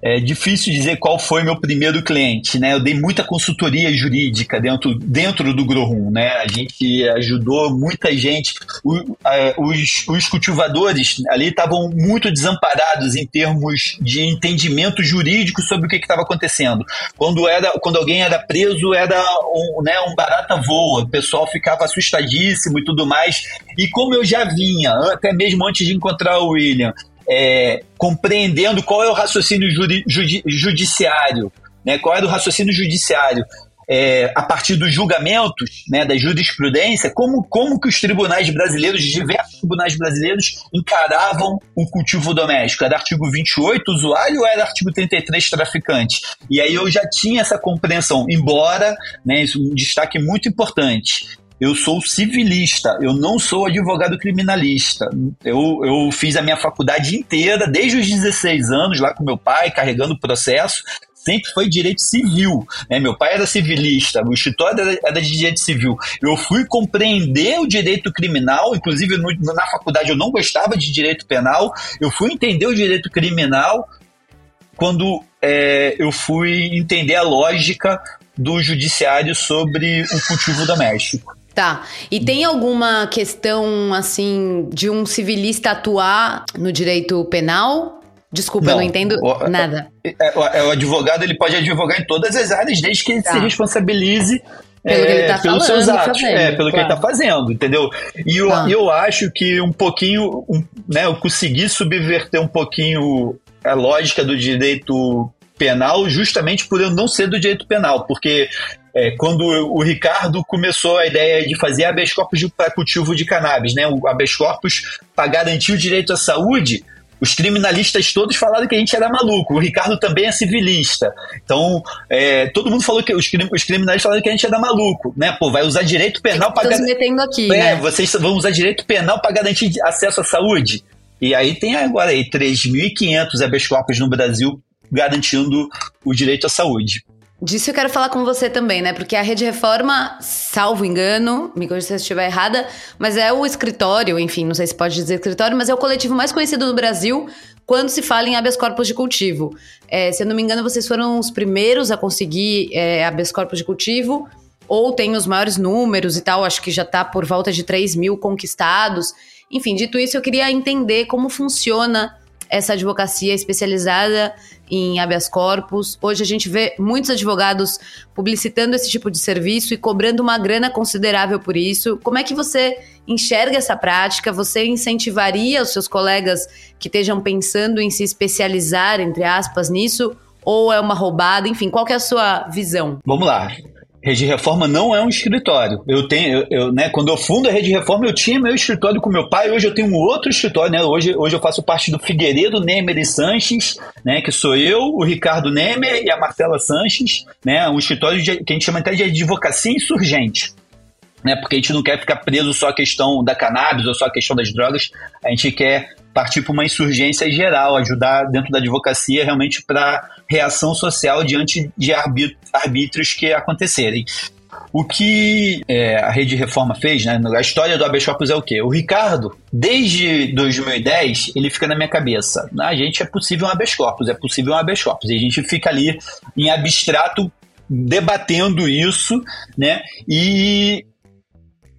é difícil dizer qual foi meu primeiro cliente, né? Eu dei muita consultoria jurídica dentro, dentro do Grohum, né? A gente ajudou muita gente. O, a, os, os cultivadores ali estavam muito desamparados em termos de entendimento jurídico sobre o que estava acontecendo. Quando, era, quando alguém era preso, era um, né, um barata voa, o pessoal ficava assustadíssimo e tudo mais. E como eu já vinha, até mesmo antes de encontrar o William, é, compreendendo qual é o raciocínio judi, judi, judiciário, né, qual é o raciocínio judiciário é, a partir dos julgamentos, né, da jurisprudência, como, como que os tribunais brasileiros, diversos tribunais brasileiros, encaravam o cultivo doméstico. Era artigo 28, usuário, ou era artigo 33, traficante? E aí eu já tinha essa compreensão, embora, né, isso é um destaque muito importante, eu sou civilista, eu não sou advogado criminalista. Eu, eu fiz a minha faculdade inteira, desde os 16 anos, lá com meu pai, carregando o processo, sempre foi direito civil. Né? Meu pai era civilista, o escritório era, de direito civil. Eu fui compreender o direito criminal, inclusive no, na faculdade eu não gostava de direito penal, eu fui entender o direito criminal quando é, eu fui entender a lógica do judiciário sobre o cultivo doméstico. Tá. E tem alguma questão, assim, de um civilista atuar no direito penal? Desculpa, não, eu não entendo o, nada. É, é, o advogado ele pode advogar em todas as áreas, desde que ele tá. se responsabilize pelo é, tá pelos falando, seus atos, fazendo, é, pelo claro. que ele está fazendo, entendeu? E eu, ah. eu acho que um pouquinho, um, né, eu consegui subverter um pouquinho a lógica do direito penal justamente por eu não ser do direito penal, porque é, quando o Ricardo começou a ideia de fazer habeas corpus para cultivo de cannabis, né? O habeas corpus para garantir o direito à saúde, os criminalistas todos falaram que a gente era maluco. O Ricardo também é civilista. Então, é, todo mundo falou que os, os criminalistas falaram que a gente era maluco, né? Pô, vai usar direito penal para garantir. metendo aqui, é, né? vocês vão usar direito penal para garantir acesso à saúde. E aí tem agora aí 3.500 habeas corpus no Brasil garantindo o direito à saúde. Disso eu quero falar com você também, né? Porque a Rede Reforma, salvo engano, me corrija se eu estiver errada, mas é o escritório, enfim, não sei se pode dizer escritório, mas é o coletivo mais conhecido do Brasil quando se fala em habeas corpus de cultivo. É, se eu não me engano, vocês foram os primeiros a conseguir é, habeas corpus de cultivo, ou tem os maiores números e tal, acho que já está por volta de 3 mil conquistados. Enfim, dito isso, eu queria entender como funciona essa advocacia especializada em habeas corpus. Hoje a gente vê muitos advogados publicitando esse tipo de serviço e cobrando uma grana considerável por isso. Como é que você enxerga essa prática? Você incentivaria os seus colegas que estejam pensando em se especializar, entre aspas, nisso? Ou é uma roubada? Enfim, qual é a sua visão? Vamos lá. Rede Reforma não é um escritório. Eu tenho, eu, eu, né, quando eu fundo a Rede Reforma, eu tinha meu escritório com meu pai, hoje eu tenho um outro escritório, né? Hoje, hoje eu faço parte do Figueiredo Nemer e Sanches, né? Que sou eu, o Ricardo Nemer e a Marcela Sanches, né? Um escritório de, que a gente chama até de advocacia insurgente. Né, porque a gente não quer ficar preso só à questão da cannabis ou só à questão das drogas, a gente quer partir para uma insurgência geral, ajudar dentro da advocacia realmente para reação social diante de arbítrios que acontecerem. O que é, a Rede Reforma fez, né? A história do habeas corpus é o quê? O Ricardo, desde 2010, ele fica na minha cabeça. A gente é possível um habeas corpus, é possível um habeas corpus. E a gente fica ali em abstrato debatendo isso, né? E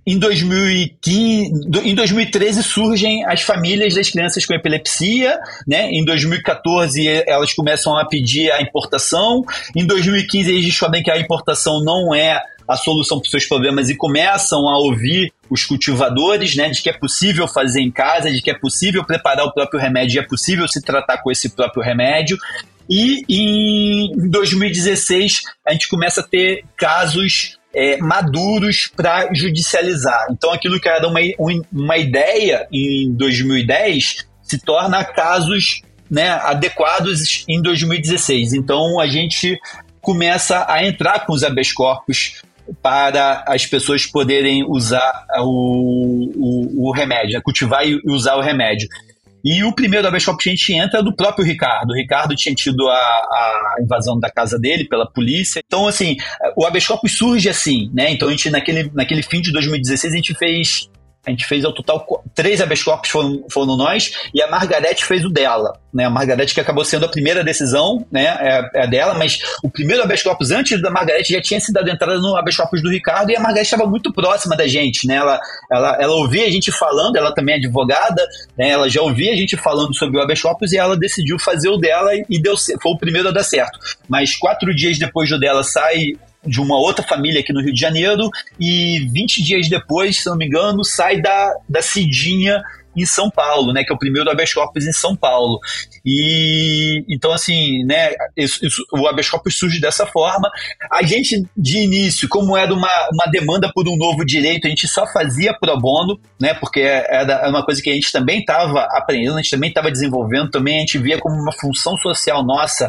em 2015, em 2013 surgem as famílias das crianças com epilepsia, né? Em 2014 elas começam a pedir a importação. Em 2015 eles descobrem que a importação não é a solução para os seus problemas e começam a ouvir os cultivadores, né, de que é possível fazer em casa, de que é possível preparar o próprio remédio, e é possível se tratar com esse próprio remédio. E em 2016 a gente começa a ter casos é, maduros para judicializar. Então, aquilo que era uma, uma ideia em 2010 se torna casos né, adequados em 2016. Então, a gente começa a entrar com os habeas corpus para as pessoas poderem usar o, o, o remédio, cultivar e usar o remédio. E o primeiro habeas que a gente entra é do próprio Ricardo. O Ricardo tinha tido a, a invasão da casa dele pela polícia. Então, assim, o habeas surge assim, né? Então, a gente, naquele, naquele fim de 2016, a gente fez a gente fez ao total três habeas corpus foram, foram nós e a Margarete fez o dela, né? A Margarete que acabou sendo a primeira decisão, né? É, é dela, mas o primeiro habeas corpus antes da Margarete já tinha sido dado entrada no habeas corpus do Ricardo e a Margarete estava muito próxima da gente, né? Ela, ela, ela ouvia a gente falando, ela também é advogada, né? Ela já ouvia a gente falando sobre o habeas corpus e ela decidiu fazer o dela e deu foi o primeiro a dar certo. Mas quatro dias depois do dela sai de uma outra família aqui no Rio de Janeiro e 20 dias depois, se não me engano, sai da, da Cidinha em São Paulo, né, que é o primeiro habeas corpus em São Paulo. E então assim, né, isso, isso, o habeas corpus surge dessa forma. A gente de início, como era uma, uma demanda por um novo direito, a gente só fazia pro bono, né, porque era uma coisa que a gente também estava aprendendo, a gente também estava desenvolvendo, também a gente via como uma função social nossa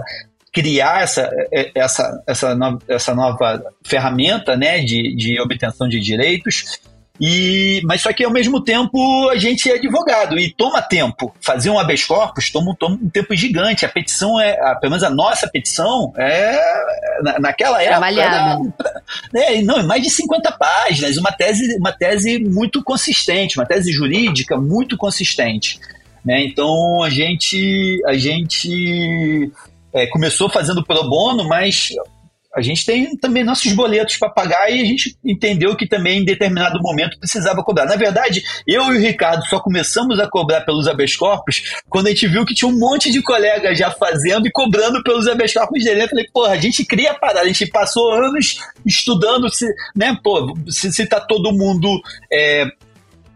criar essa, é, essa, essa, nova, essa nova ferramenta né, de, de obtenção de direitos. E, mas só que ao mesmo tempo a gente é advogado e toma tempo. Fazer um habeas corpus toma, toma um tempo gigante. A petição é, a, pelo menos a nossa petição é na, naquela época. Era, é, não, mais de 50 páginas, uma tese, uma tese muito consistente, uma tese jurídica muito consistente. Né? Então a gente, a gente é, começou fazendo pro bono, mas a gente tem também nossos boletos para pagar e a gente entendeu que também em determinado momento precisava cobrar. Na verdade, eu e o Ricardo só começamos a cobrar pelos habeas corpus quando a gente viu que tinha um monte de colegas já fazendo e cobrando pelos habeas corpus dele. Eu falei, porra, a gente cria a parada, a gente passou anos estudando se, né, pô, se, se tá todo mundo é,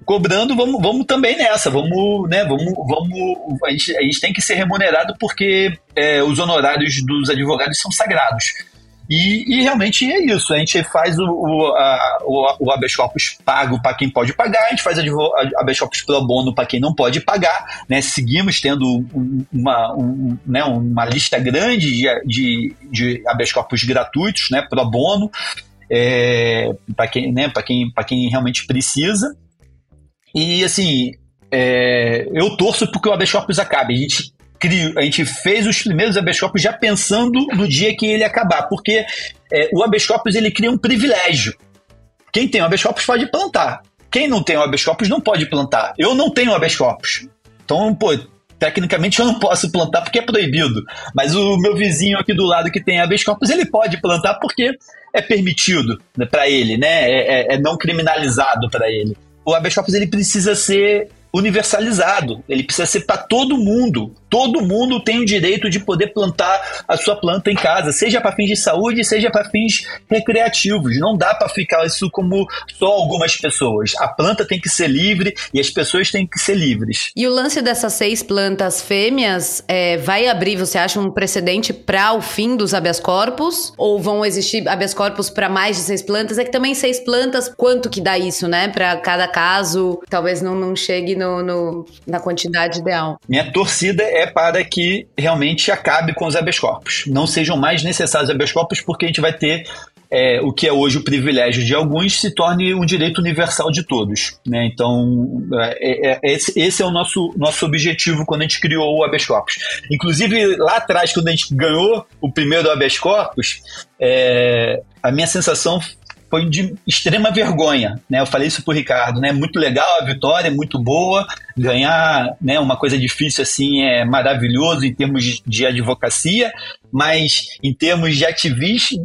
cobrando, vamos, vamos também nessa, vamos, né, vamos, vamos, a gente, a gente tem que ser remunerado porque é, os honorários dos advogados são sagrados. E, e, realmente é isso. A gente faz o, o, a, o, o habeas corpus pago para quem pode pagar, a gente faz o habeas corpus pro bono para quem não pode pagar. Né? Seguimos tendo uma, um, né, uma lista grande de, de, de habeas corpus gratuitos né, pro bono, é, para quem, né, quem, quem realmente precisa. E assim, é, eu torço porque o habeas corpus acabe. A gente criou, a gente fez os primeiros habeas corpus já pensando no dia que ele acabar, porque é, o habeas corpus ele cria um privilégio. Quem tem o habeas corpus pode plantar. Quem não tem o habeas corpus não pode plantar. Eu não tenho habeas corpus. Então, pô, tecnicamente eu não posso plantar porque é proibido. Mas o meu vizinho aqui do lado que tem habeas corpus, ele pode plantar porque é permitido né, para ele, né? É, é, é não criminalizado para ele o habeas ele precisa ser universalizado, ele precisa ser para todo mundo. Todo mundo tem o direito de poder plantar a sua planta em casa, seja para fins de saúde, seja para fins recreativos. Não dá para ficar isso como só algumas pessoas. A planta tem que ser livre e as pessoas têm que ser livres. E o lance dessas seis plantas fêmeas é, vai abrir, você acha, um precedente para o fim dos habeas corpus? Ou vão existir habeas corpus para mais de seis plantas? É que também seis plantas, quanto que dá isso, né? Para cada caso, talvez não, não chegue no, no, na quantidade ideal. Minha torcida é para que realmente acabe com os habeas corpus. Não sejam mais necessários habeas corpus, porque a gente vai ter é, o que é hoje o privilégio de alguns se torne um direito universal de todos. Né? Então, é, é, é esse, esse, é o nosso, nosso objetivo quando a gente criou o habeas corpus. Inclusive, lá atrás, quando a gente ganhou o primeiro habeas corpus, é, a minha sensação foi de extrema vergonha, né? Eu falei isso pro Ricardo, né? Muito legal a vitória, muito boa, ganhar, né, uma coisa difícil assim é maravilhoso em termos de advocacia, mas em termos de ativista,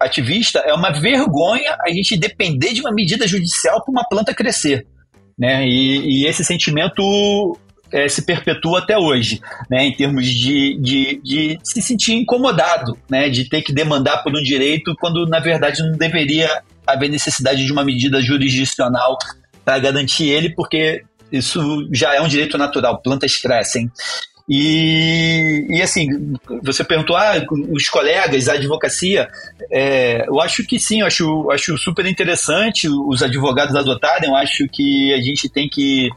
ativista é uma vergonha a gente depender de uma medida judicial para uma planta crescer, né? E, e esse sentimento é, se perpetua até hoje, né, em termos de, de, de, se sentir incomodado, né, de ter que demandar por um direito quando na verdade não deveria haver necessidade de uma medida jurisdicional para garantir ele, porque isso já é um direito natural, plantas crescem. E, e assim, você perguntou, ah, os colegas, a advocacia, é, eu acho que sim, eu acho, acho super interessante os advogados adotarem, eu acho que a gente tem que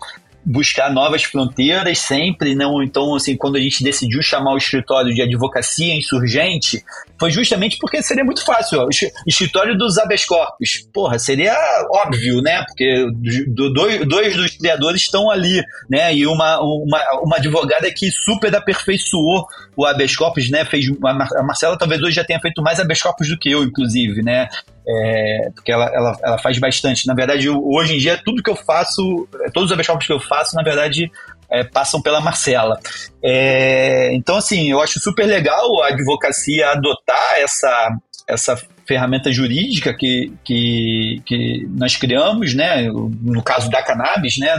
buscar novas fronteiras sempre, não? Então, assim, quando a gente decidiu chamar o escritório de advocacia insurgente, foi justamente porque seria muito fácil. Ó, escritório dos habeas corpus. Porra, seria óbvio, né? Porque do, dois, dois dos criadores estão ali, né? E uma, uma, uma advogada que super aperfeiçoou o habeas corpus, né? Fez, a Marcela talvez hoje já tenha feito mais habeas corpus do que eu, inclusive, né? É, porque ela, ela, ela faz bastante. Na verdade, eu, hoje em dia, tudo que eu faço, todos os corpus que eu faço, na verdade, é, passam pela Marcela. É, então, assim, eu acho super legal a advocacia adotar essa, essa ferramenta jurídica que, que, que nós criamos, né? No caso da cannabis, né?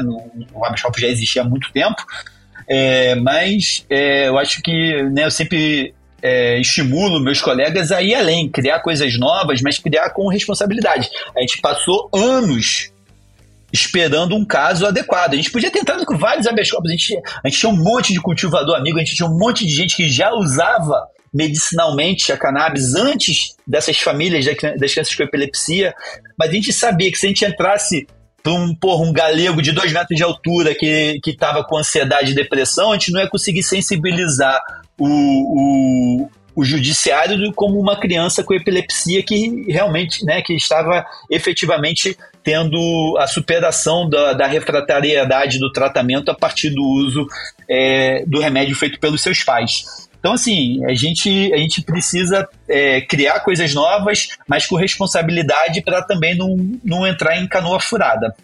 O habeas corpus já existia há muito tempo. É, mas é, eu acho que né, eu sempre é, estimulo meus colegas a ir além, criar coisas novas, mas criar com responsabilidade. A gente passou anos esperando um caso adequado. A gente podia ter entrado com vários habeas corpus, a gente, a gente tinha um monte de cultivador amigo, a gente tinha um monte de gente que já usava medicinalmente a cannabis antes dessas famílias das crianças com epilepsia, mas a gente sabia que se a gente entrasse para um, um galego de dois metros de altura que estava com ansiedade e depressão, a gente não ia conseguir sensibilizar o, o, o judiciário como uma criança com epilepsia que realmente, né, que estava efetivamente tendo a superação da, da refratariedade do tratamento a partir do uso é, do remédio feito pelos seus pais. Então, assim, a gente, a gente precisa é, criar coisas novas, mas com responsabilidade para também não, não entrar em canoa furada.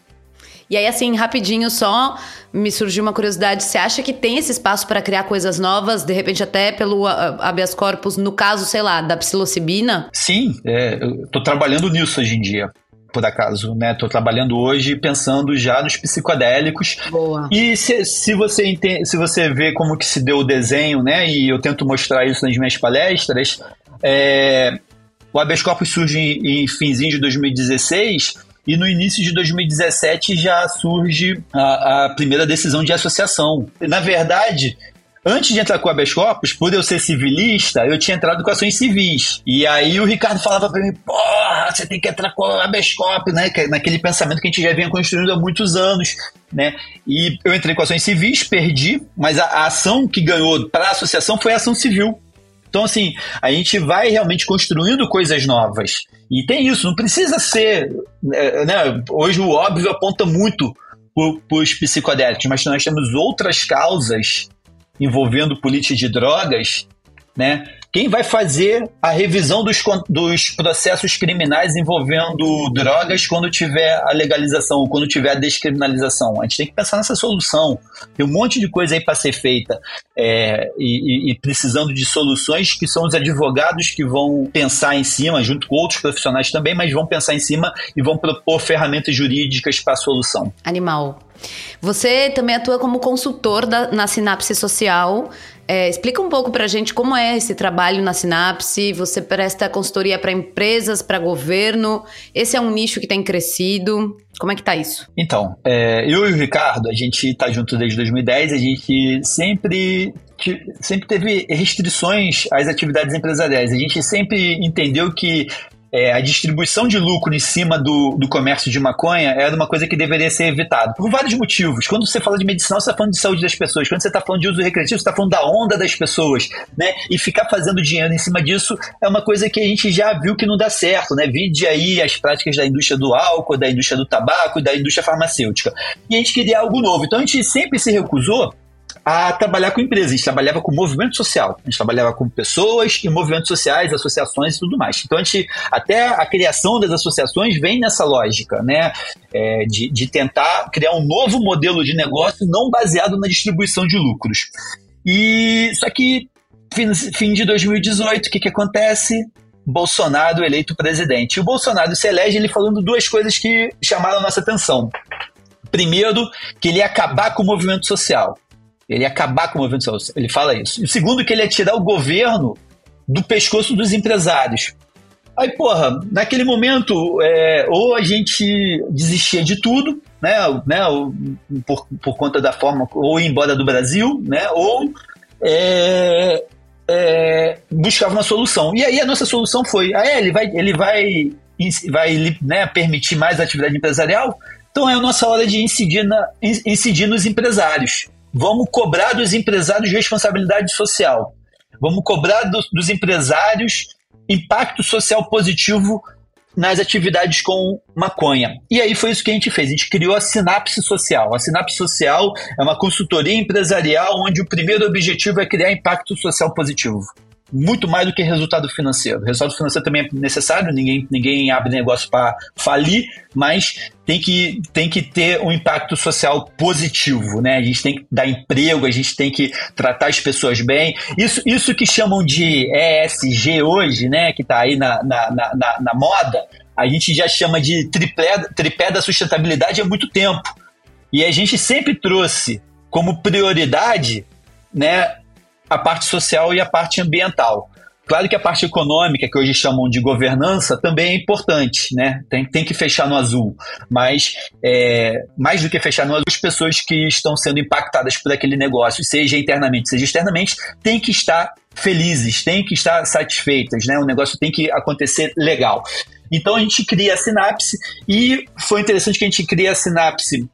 E aí, assim, rapidinho só, me surgiu uma curiosidade. Você acha que tem esse espaço para criar coisas novas, de repente até pelo habeas corpus, no caso, sei lá, da psilocibina? Sim, é, eu tô trabalhando nisso hoje em dia por acaso, né? Tô trabalhando hoje pensando já nos psicodélicos. Boa. E se, se você entende, se você vê como que se deu o desenho, né? E eu tento mostrar isso nas minhas palestras, é, o habeas corpus surge em, em finzinho de 2016 e no início de 2017 já surge a, a primeira decisão de associação. Na verdade, Antes de entrar com o habeas corpus, por eu ser civilista, eu tinha entrado com ações civis. E aí o Ricardo falava pra mim, porra, você tem que entrar com o habeas corpus, né? Naquele pensamento que a gente já vinha construindo há muitos anos, né? E eu entrei com ações civis, perdi, mas a, a ação que ganhou para a associação foi a ação civil. Então, assim, a gente vai realmente construindo coisas novas. E tem isso, não precisa ser. Né, né hoje o óbvio aponta muito para os psicodélicos, mas nós temos outras causas envolvendo política de drogas, né? Quem vai fazer a revisão dos, dos processos criminais envolvendo drogas quando tiver a legalização, quando tiver a descriminalização? A gente tem que pensar nessa solução. Tem um monte de coisa aí para ser feita é, e, e, precisando de soluções que são os advogados que vão pensar em cima, junto com outros profissionais também, mas vão pensar em cima e vão propor ferramentas jurídicas para a solução. Animal. Você também atua como consultor da, na Sinapse Social. É, explica um pouco para a gente como é esse trabalho na Sinapse. Você presta consultoria para empresas, para governo. Esse é um nicho que tem crescido. Como é que tá isso? Então, é, eu e o Ricardo, a gente está junto desde 2010. A gente sempre sempre teve restrições às atividades empresariais. A gente sempre entendeu que é, a distribuição de lucro em cima do, do comércio de maconha era uma coisa que deveria ser evitada. Por vários motivos. Quando você fala de medicinal, você está falando de saúde das pessoas. Quando você está falando de uso recreativo, você está falando da onda das pessoas. Né? E ficar fazendo dinheiro em cima disso é uma coisa que a gente já viu que não dá certo. Né? Vide aí as práticas da indústria do álcool, da indústria do tabaco e da indústria farmacêutica. E a gente queria algo novo. Então a gente sempre se recusou a trabalhar com empresas. A gente trabalhava com movimento social. A gente trabalhava com pessoas e movimentos sociais, associações e tudo mais. Então, a gente, até a criação das associações vem nessa lógica, né? É, de, de tentar criar um novo modelo de negócio não baseado na distribuição de lucros. E só que fim, fim de 2018, o que, que acontece? Bolsonaro eleito presidente. E o Bolsonaro se elege ele falando duas coisas que chamaram a nossa atenção. Primeiro, que ele ia acabar com o movimento social. Ele ia acabar com o movimento social. Ele fala isso. E o segundo, que ele ia tirar o governo do pescoço dos empresários. Aí, porra, naquele momento, é, ou a gente desistia de tudo, né, né por, por conta da forma, ou ir embora do Brasil, né, ou é, é, buscava uma solução. E aí a nossa solução foi: ah, é, ele vai, ele vai, vai né, permitir mais atividade empresarial? Então é a nossa hora de incidir, na, incidir nos empresários. Vamos cobrar dos empresários responsabilidade social. Vamos cobrar do, dos empresários impacto social positivo nas atividades com maconha. E aí foi isso que a gente fez. A gente criou a Sinapse Social. A Sinapse Social é uma consultoria empresarial onde o primeiro objetivo é criar impacto social positivo muito mais do que resultado financeiro. Resultado financeiro também é necessário, ninguém, ninguém abre negócio para falir, mas tem que, tem que ter um impacto social positivo, né? A gente tem que dar emprego, a gente tem que tratar as pessoas bem. Isso, isso que chamam de ESG hoje, né? Que está aí na, na, na, na, moda, a gente já chama de tripé, tripé da sustentabilidade há muito tempo. E a gente sempre trouxe como prioridade né, a parte social e a parte ambiental. Claro que a parte econômica, que hoje chamam de governança, também é importante, né? Tem, tem que fechar no azul. Mas, é, mais do que fechar no azul, as pessoas que estão sendo impactadas por aquele negócio, seja internamente, seja externamente, têm que estar felizes, têm que estar satisfeitas, né? O negócio tem que acontecer legal. Então a gente cria a sinapse e foi interessante que a gente cria a sinapse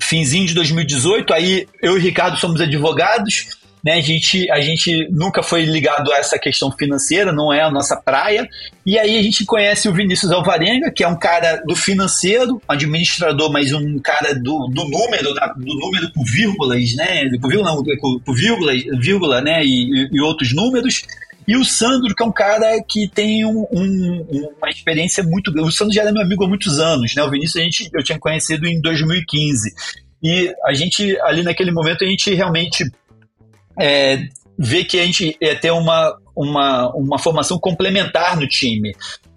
finzinho de 2018. Aí eu e o Ricardo somos advogados né? A gente, a gente nunca foi ligado a essa questão financeira, não é a nossa praia. E aí a gente conhece o Vinícius Alvarenga, que é um cara do financeiro, administrador, mas um cara do, do número, do número por vírgulas, né? Por vírgula, por vírgula, vírgula né? E, e, outros números. E o Sandro, que é um cara que tem um, um, uma experiência muito grande. O Sandro já era meu amigo há muitos anos, né? O Vinícius a gente, eu tinha conhecido em 2015. E a gente, ali naquele momento, a gente realmente é, ver que a gente ia ter uma, uma, uma formação complementar no time.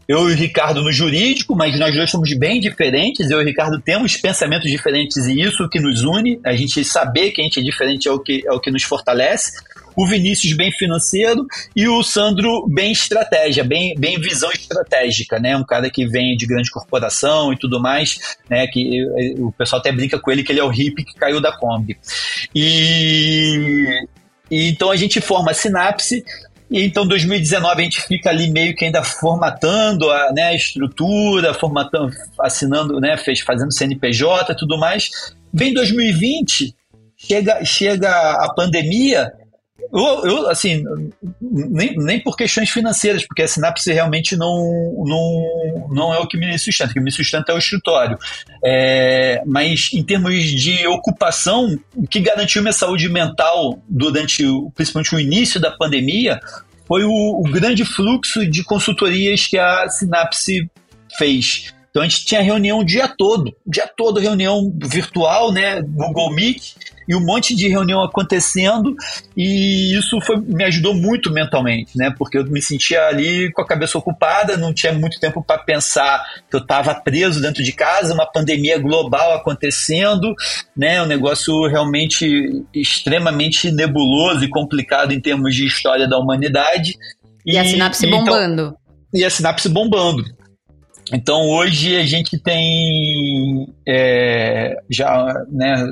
Eu e o Ricardo no jurídico, mas nós dois somos bem diferentes. Eu e o Ricardo temos pensamentos diferentes e isso que nos une. A gente saber que a gente é diferente é o que, é o que nos fortalece. O Vinícius bem financeiro e o Sandro bem estratégia, bem, bem visão estratégica, né? Um cara que vem de grande corporação e tudo mais, né? Que o pessoal até brinca com ele que ele é o hippie que caiu da Kombi. E e então a gente forma a sinapse e então 2019 a gente fica ali meio que ainda formatando a, né, a estrutura, formatando, assinando, né, fez, fazendo CNPJ e tudo mais. Vem 2020, chega, chega a pandemia eu, eu, assim, nem, nem por questões financeiras, porque a sinapse realmente não, não, não é o que me sustenta, o que me sustenta é o escritório. É, mas em termos de ocupação, o que garantiu minha saúde mental durante, principalmente o início da pandemia, foi o, o grande fluxo de consultorias que a Sinapse fez. Então a gente tinha reunião o dia todo, o dia todo reunião virtual, né, Google Meet, e um monte de reunião acontecendo e isso foi, me ajudou muito mentalmente, né? Porque eu me sentia ali com a cabeça ocupada, não tinha muito tempo para pensar que eu estava preso dentro de casa, uma pandemia global acontecendo, né? Um negócio realmente extremamente nebuloso e complicado em termos de história da humanidade. E, e a sinapse então, bombando. E a sinapse bombando. Então hoje a gente tem é, já né,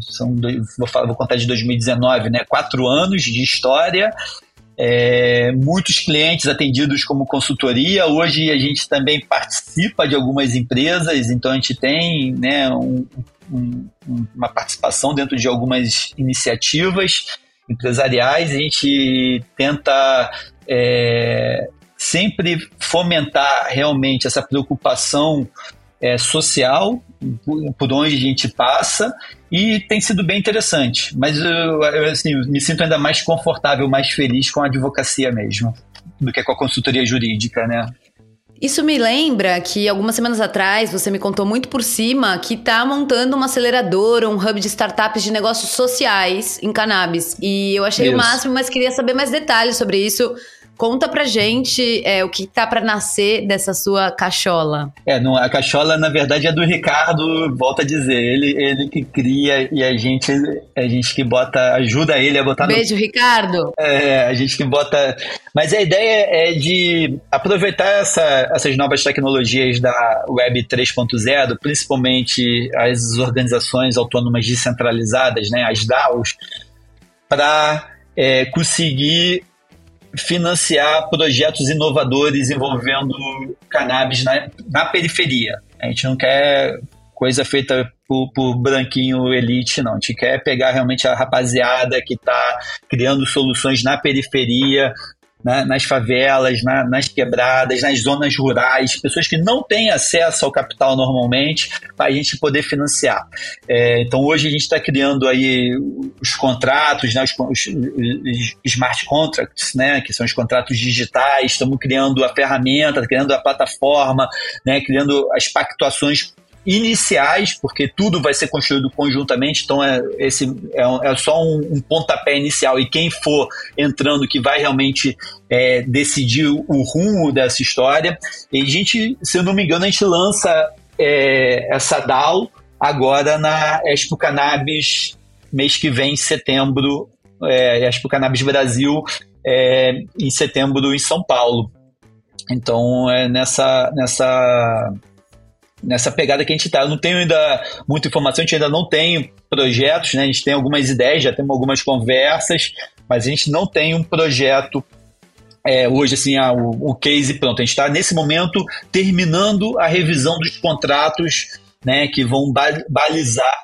são vou, falar, vou contar de 2019, né? Quatro anos de história, é, muitos clientes atendidos como consultoria. Hoje a gente também participa de algumas empresas, então a gente tem né, um, um, uma participação dentro de algumas iniciativas empresariais. A gente tenta é, sempre fomentar realmente essa preocupação é, social por, onde a gente passa e tem sido bem interessante. Mas eu, eu assim, me sinto ainda mais confortável, mais feliz com a advocacia mesmo, do que com a consultoria jurídica, né? Isso me lembra que algumas semanas atrás você me contou muito por cima que está montando uma aceleradora, um hub de startups de negócios sociais em cannabis. E eu achei isso. o máximo, mas queria saber mais detalhes sobre isso. Conta pra gente é, o que tá para nascer dessa sua cachola. É, não, a cachola, na verdade, é do Ricardo, volta a dizer. Ele, ele que cria e a gente, a gente que bota, ajuda ele a botar Beijo, no... Ricardo. É, a gente que bota. Mas a ideia é de aproveitar essa, essas novas tecnologias da Web 3.0, principalmente as organizações autônomas descentralizadas, né, as DAOs para é, conseguir financiar projetos inovadores envolvendo cannabis na, na periferia. A gente não quer coisa feita por, por, branquinho elite, não. A gente quer pegar realmente a rapaziada que está criando soluções na periferia, né, nas favelas, na, nas quebradas, nas zonas rurais, pessoas que não têm acesso ao capital normalmente, para a gente poder financiar. É, então hoje a gente está criando aí os contratos, né, os, os, os, smart contracts, né, que são os contratos digitais, estamos criando a ferramenta, criando a plataforma, né, criando as pactuações iniciais, porque tudo vai ser construído conjuntamente, então é, esse é, é só um, um, pontapé inicial e quem for entrando que vai realmente é, decidir o rumo dessa história. E a gente, se eu não me engano, a gente lança é, essa DAO agora na Expo Cannabis mês que vem, em setembro, é, Expo Cannabis Brasil, é, em setembro em São Paulo. Então, é nessa, nessa nessa pegada que a gente está. Eu não tenho ainda muita informação, a gente ainda não tem projetos, né? A gente tem algumas ideias, já temos algumas conversas, mas a gente não tem um projeto é, hoje, assim, ah, o, o case pronto. A gente está, nesse momento, terminando a revisão dos contratos né, que vão balizar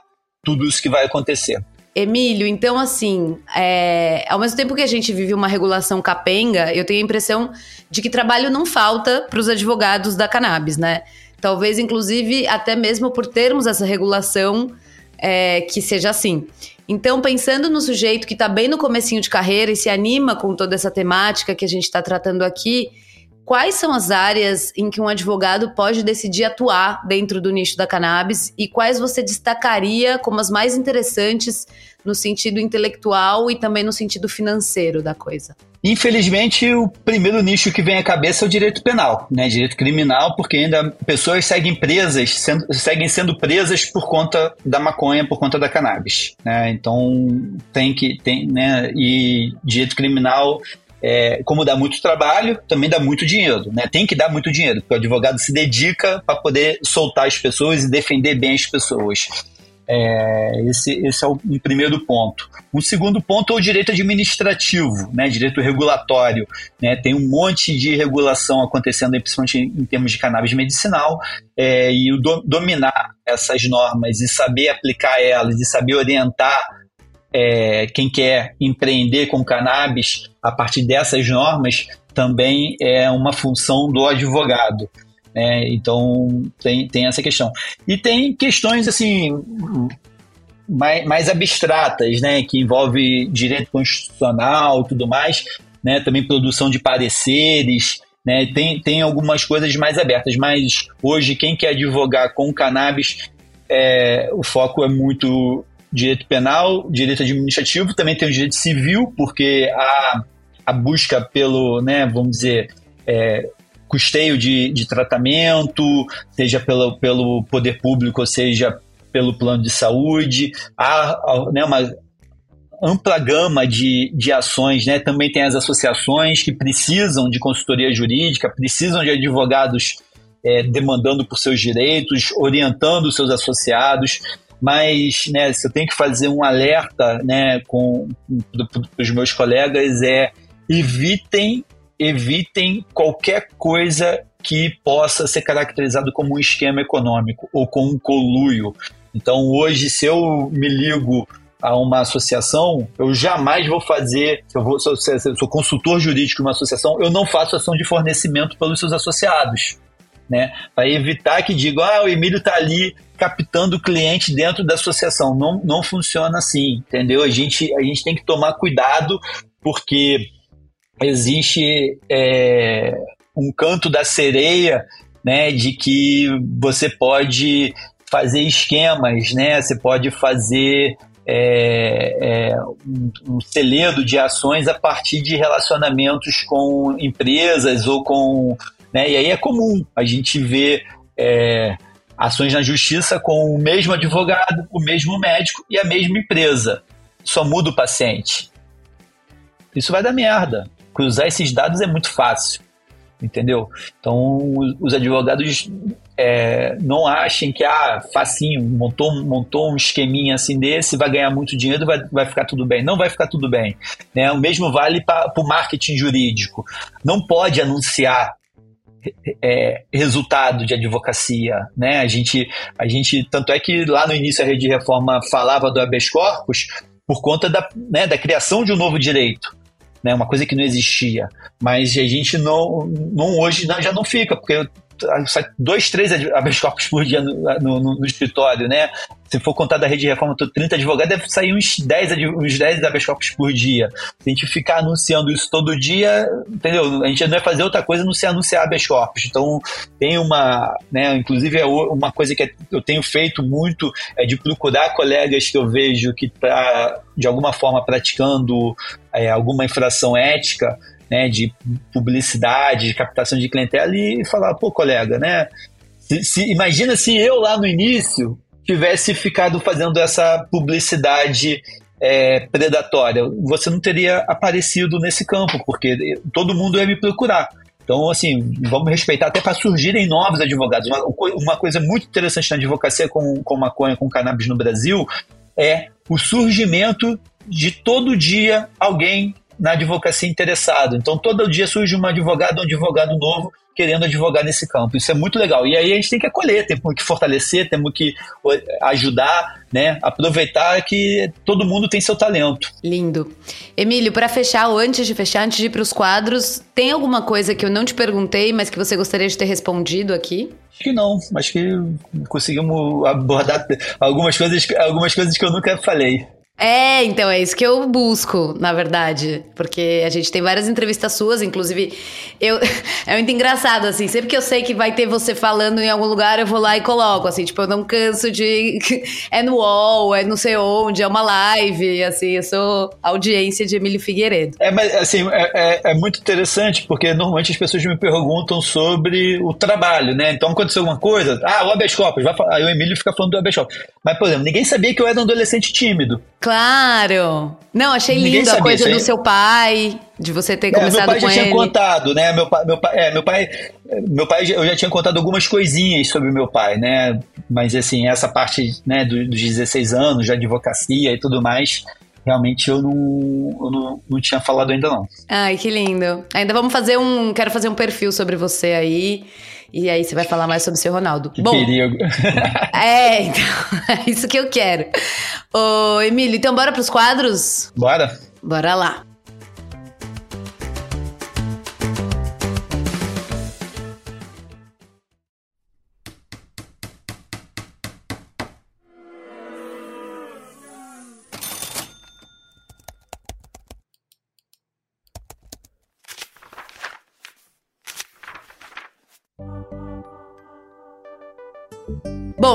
tudo isso que vai acontecer. Emílio, então assim, é, ao mesmo tempo que a gente vive uma regulação capenga, eu tenho a impressão de que trabalho não falta para os advogados da cannabis, né? Talvez, inclusive, até mesmo por termos essa regulação é, que seja assim. Então, pensando no sujeito que está bem no comecinho de carreira e se anima com toda essa temática que a gente está tratando aqui, quais são as áreas em que um advogado pode decidir atuar dentro do nicho da cannabis e quais você destacaria como as mais interessantes no sentido intelectual e também no sentido financeiro da coisa? Infelizmente, o primeiro nicho que vem à cabeça é o direito penal, né? Direito criminal, porque ainda pessoas seguem presas, sendo, seguem sendo presas por conta da maconha, por conta da cannabis, né? Então tem que tem, né? E direito criminal é, como dá muito trabalho, também dá muito dinheiro, né? Tem que dar muito dinheiro, porque o advogado se dedica para poder soltar as pessoas e defender bem as pessoas. É, esse, esse é o um primeiro ponto. O segundo ponto é o direito administrativo, né, direito regulatório. Né, tem um monte de regulação acontecendo, principalmente em, termos de cannabis medicinal, é, e o do, dominar essas normas e saber aplicar elas e saber orientar é, quem quer empreender com cannabis a partir dessas normas também é uma função do advogado. Né? Então tem, tem essa questão. E tem questões assim mais, mais abstratas, né? que envolve direito constitucional e tudo mais, né? também produção de pareceres. Né? Tem, tem algumas coisas mais abertas, mas hoje quem quer advogar com cannabis, é, o foco é muito direito penal, direito administrativo, também tem o direito civil, porque a, a busca pelo, né, vamos dizer, é, custeio de, de tratamento, seja pelo, pelo poder público, ou seja pelo plano de saúde, há né, uma ampla gama de, de ações, né? Também tem as associações que precisam de consultoria jurídica, precisam de advogados é, demandando por seus direitos, orientando os seus associados. Mas, né, se eu tenho que fazer um alerta, né, com, com os meus colegas é evitem evitem qualquer coisa que possa ser caracterizado como um esquema econômico ou como um coluio. Então, hoje, se eu me ligo a uma associação, eu jamais vou fazer, se eu, vou, se eu, sou consultor jurídico de uma associação, eu não faço ação de fornecimento pelos seus associados. Né? Para evitar que digam, ah, o Emílio está ali captando cliente dentro da associação. Não, não funciona assim, entendeu? A gente, a gente tem que tomar cuidado, porque existe é, um canto da sereia, né, de que você pode fazer esquemas, né, você pode fazer é, é, um, um celedo de ações a partir de relacionamentos com empresas ou com, né, e aí é comum a gente ver é, ações na justiça com o mesmo advogado, o mesmo médico e a mesma empresa. Só muda o paciente. Isso vai dar merda cruzar esses dados é muito fácil. entendeu? Então, os advogados é, não achem que, ah, facinho, montou, montou um esqueminha assim desse, vai ganhar muito dinheiro, vai, vai ficar tudo bem. Não vai ficar tudo bem. Né? O mesmo vale para o marketing jurídico. Não pode anunciar é, resultado de advocacia, né? A gente, a gente, tanto é que lá no início a rede de reforma falava do habeas corpus por conta da, né, da criação de um novo direito, né? Uma coisa que não existia, mas a gente não, não hoje já não fica porque sai dois, três habeas corpus por dia no, no, no, escritório, né? Se for contar da rede de reforma, 30 advogados, deve sair uns 10, uns 10 habeas corpus por dia. Se a gente ficar anunciando isso todo dia, entendeu? A gente não vai fazer outra coisa não se anunciar habeas corpus. Então, tem uma, né? Inclusive, é uma coisa que eu tenho feito muito é de procurar colegas que eu vejo que tá, de alguma forma, praticando é, alguma infração ética, né, de publicidade, de captação de clientela e falar, pô, colega, né? Se, se, imagina se eu lá no início tivesse ficado fazendo essa publicidade é, predatória, você não teria aparecido nesse campo, porque todo mundo ia me procurar. Então, assim, vamos respeitar até para surgirem novos advogados. Uma, uma, coisa muito interessante na advocacia com, com maconha, com cannabis no Brasil, é o surgimento de todo dia alguém na advocacia interessado. Então, todo dia surge um advogado, um advogado novo querendo advogar nesse campo. Isso é muito legal. E aí a gente tem que acolher, temos que fortalecer, temos que ajudar, né? Aproveitar que todo mundo tem seu talento. Lindo. Emílio, para fechar, ou antes de fechar, antes de ir para os quadros, tem alguma coisa que eu não te perguntei, mas que você gostaria de ter respondido aqui? Acho que não. Acho que conseguimos abordar algumas coisas, algumas coisas que eu nunca falei. É, então é isso que eu busco, na verdade. Porque a gente tem várias entrevistas suas, inclusive eu é muito engraçado, assim, sempre que eu sei que vai ter você falando em algum lugar, eu vou lá e coloco, assim, tipo, eu não canso de. É no UOL, é não sei onde, é uma live, assim, eu sou audiência de Emílio Figueiredo. É, mas assim, é, é, é muito interessante, porque normalmente as pessoas me perguntam sobre o trabalho, né? Então aconteceu alguma coisa, ah, o habeas corpus, vai aí o Emílio fica falando do habeas corpus. Mas, por exemplo, ninguém sabia que eu era um adolescente tímido. Claro! Não, achei lindo a coisa do seu pai, de você ter é, começado com ele. Meu pai já tinha contado, né? Meu pai, meu pai, é, meu pai, meu pai, eu já tinha contado algumas coisinhas sobre meu pai, né? Mas assim, essa parte, né, dos 16 anos, de advocacia e tudo mais, realmente eu não, eu não, não tinha falado ainda não. Ai, que lindo. Ainda vamos fazer um, quero fazer um perfil sobre você aí. E aí você vai falar mais sobre o seu Ronaldo. Que Bom, perigo. é, então, é isso que eu quero. Ô, Emílio, então bora pros quadros? Bora. Bora lá.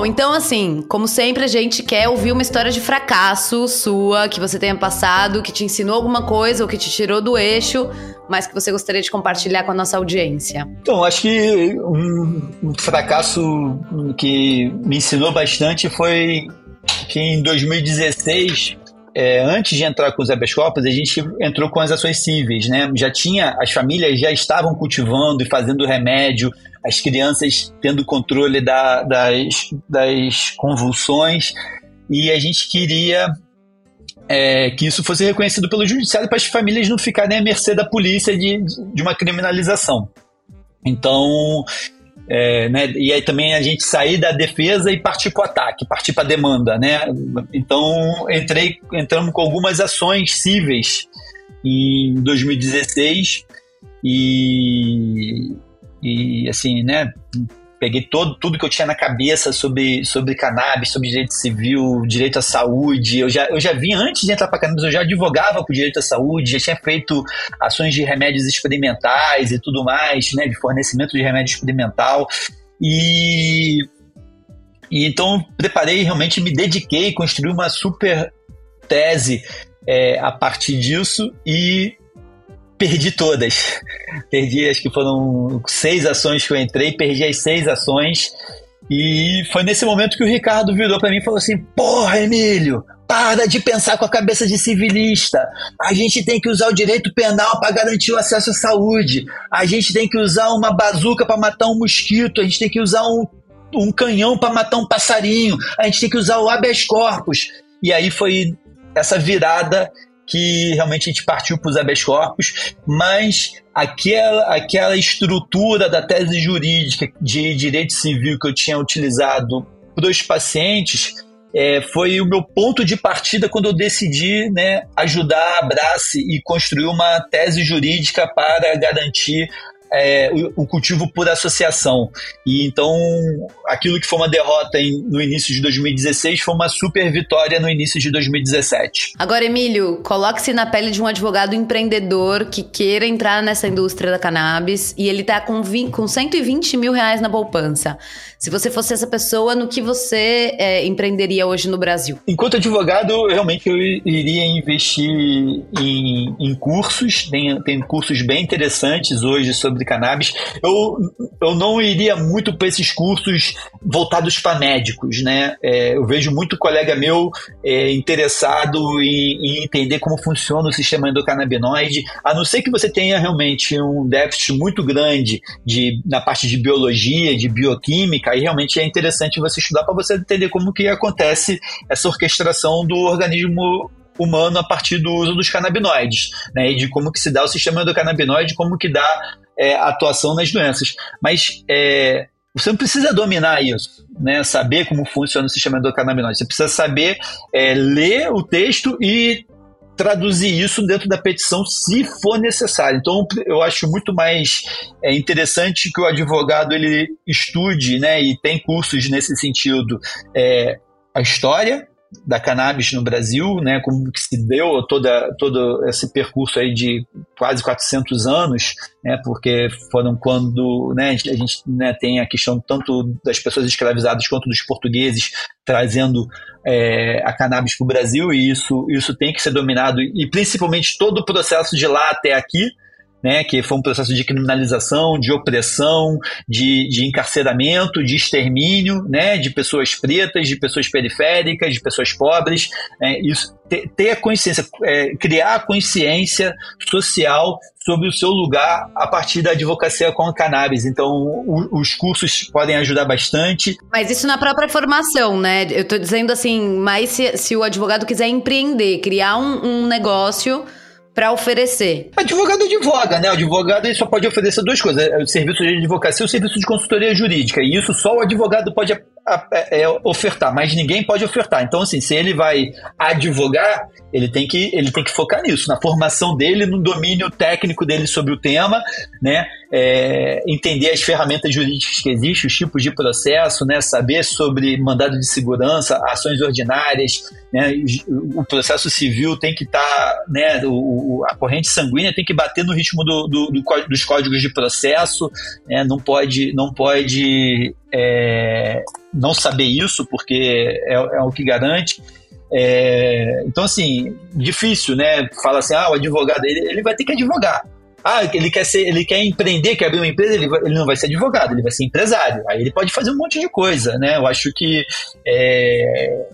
Bom, então assim, como sempre, a gente quer ouvir uma história de fracasso sua, que você tenha passado, que te ensinou alguma coisa ou que te tirou do eixo, mas que você gostaria de compartilhar com a nossa audiência. Então, acho que um fracasso que me ensinou bastante foi que em 2016 é, antes de entrar com os habeas corpus, a gente entrou com as ações cíveis, né? Já tinha, as famílias já estavam cultivando e fazendo remédio, as crianças tendo controle da, das, das convulsões, e a gente queria é, que isso fosse reconhecido pelo judiciário para as famílias não ficarem à mercê da polícia de, de uma criminalização. Então, é, né, e aí também a gente sair da defesa e partir para o ataque, partir para a demanda, né? Então entrei, entramos com algumas ações cíveis em 2016 e e assim, né? Peguei todo, tudo que eu tinha na cabeça sobre, sobre cannabis, sobre direito civil, direito à saúde. Eu já, eu já vi, antes de entrar para cannabis, eu já advogava por direito à saúde, já tinha feito ações de remédios experimentais e tudo mais, né? De fornecimento de remédio experimental. E, e então preparei, realmente me dediquei, construí uma super tese é, a partir disso e perdi todas. Perdi, acho que foram seis ações que eu entrei, perdi as seis ações. E foi nesse momento que o Ricardo virou para mim e falou assim: Porra, Emílio, para de pensar com a cabeça de civilista. A gente tem que usar o direito penal para garantir o acesso à saúde. A gente tem que usar uma bazuca para matar um mosquito. A gente tem que usar um, um canhão para matar um passarinho. A gente tem que usar o habeas corpus. E aí foi essa virada que realmente a gente partiu para os habeas corpus, mas aquela, aquela estrutura da tese jurídica de direito civil que eu tinha utilizado para os pacientes é, foi o meu ponto de partida quando eu decidi né, ajudar a Brace e construir uma tese jurídica para garantir é, o, o, cultivo por associação. E então, aquilo que foi uma derrota em, no início de 2016 foi uma super vitória no início de 2017. Agora, Emílio, coloque-se na pele de um advogado empreendedor que queira entrar nessa indústria da cannabis e ele está com, com 120 mil reais na poupança. Se você fosse essa pessoa, no que você é, empreenderia hoje no Brasil? Enquanto advogado, realmente eu iria investir em, em cursos. Tem, tem cursos bem interessantes hoje sobre cannabis. Eu, eu não iria muito para esses cursos voltados para médicos, né? É, eu vejo muito colega meu é, interessado em, em, entender como funciona o sistema endocannabinoide, a não ser que você tenha realmente um déficit muito grande de, na parte de biologia, de bioquímica, Aí realmente é interessante você estudar para você entender como que acontece essa orquestração do organismo humano a partir do uso dos canabinoides, né, e de como que se dá o sistema endocannabinoide, como que dá é, atuação nas doenças. Mas é, você não precisa dominar isso, né, saber como funciona o sistema endocannabinoide. Você precisa saber é, ler o texto e traduzir isso dentro da petição se for necessário. Então, eu acho muito mais é, interessante que o advogado ele estude, né, e tem cursos nesse sentido, é, a história, da cannabis no Brasil, né, como que se deu toda, todo esse percurso aí de quase 400 anos, né, porque foram quando né, a gente né, tem a questão tanto das pessoas escravizadas quanto dos portugueses trazendo é, a cannabis para o Brasil, e isso, isso tem que ser dominado, e principalmente todo o processo de lá até aqui, né, que foi um processo de criminalização, de opressão, de, de encarceramento, de extermínio, né, de pessoas pretas, de pessoas periféricas, de pessoas pobres. É, isso, ter, ter a consciência, é, criar a consciência social sobre o seu lugar a partir da advocacia com a cannabis. Então, o, os cursos podem ajudar bastante. Mas isso na própria formação, né? Eu estou dizendo assim, mas se, se o advogado quiser empreender, criar um, um negócio para oferecer? Advogado advoga, né? O advogado ele só pode oferecer duas coisas: é o serviço de advocacia e o serviço de consultoria jurídica. E isso só o advogado pode é, ofertar, mas ninguém pode ofertar. Então, assim, se ele vai advogar, ele tem que, ele tem que focar nisso, na formação dele, no domínio técnico dele sobre o tema, né? É, entender as ferramentas jurídicas que existem, os tipos de processo, né? Saber sobre mandado de segurança, ações ordinárias, né? O processo civil tem que estar, tá, né? O, a corrente sanguínea tem que bater no ritmo do, do, do dos códigos de processo, né? Não pode, não pode é, não saber isso, porque é, é o que garante. É, então, assim, difícil, né? Fala assim, ah, o advogado, ele, ele vai ter que advogar. Ah, ele quer ser, ele quer empreender, quer abrir uma empresa, ele, ele não vai ser advogado, ele vai ser empresário. Aí ele pode fazer um monte de coisa, né? Eu acho que é,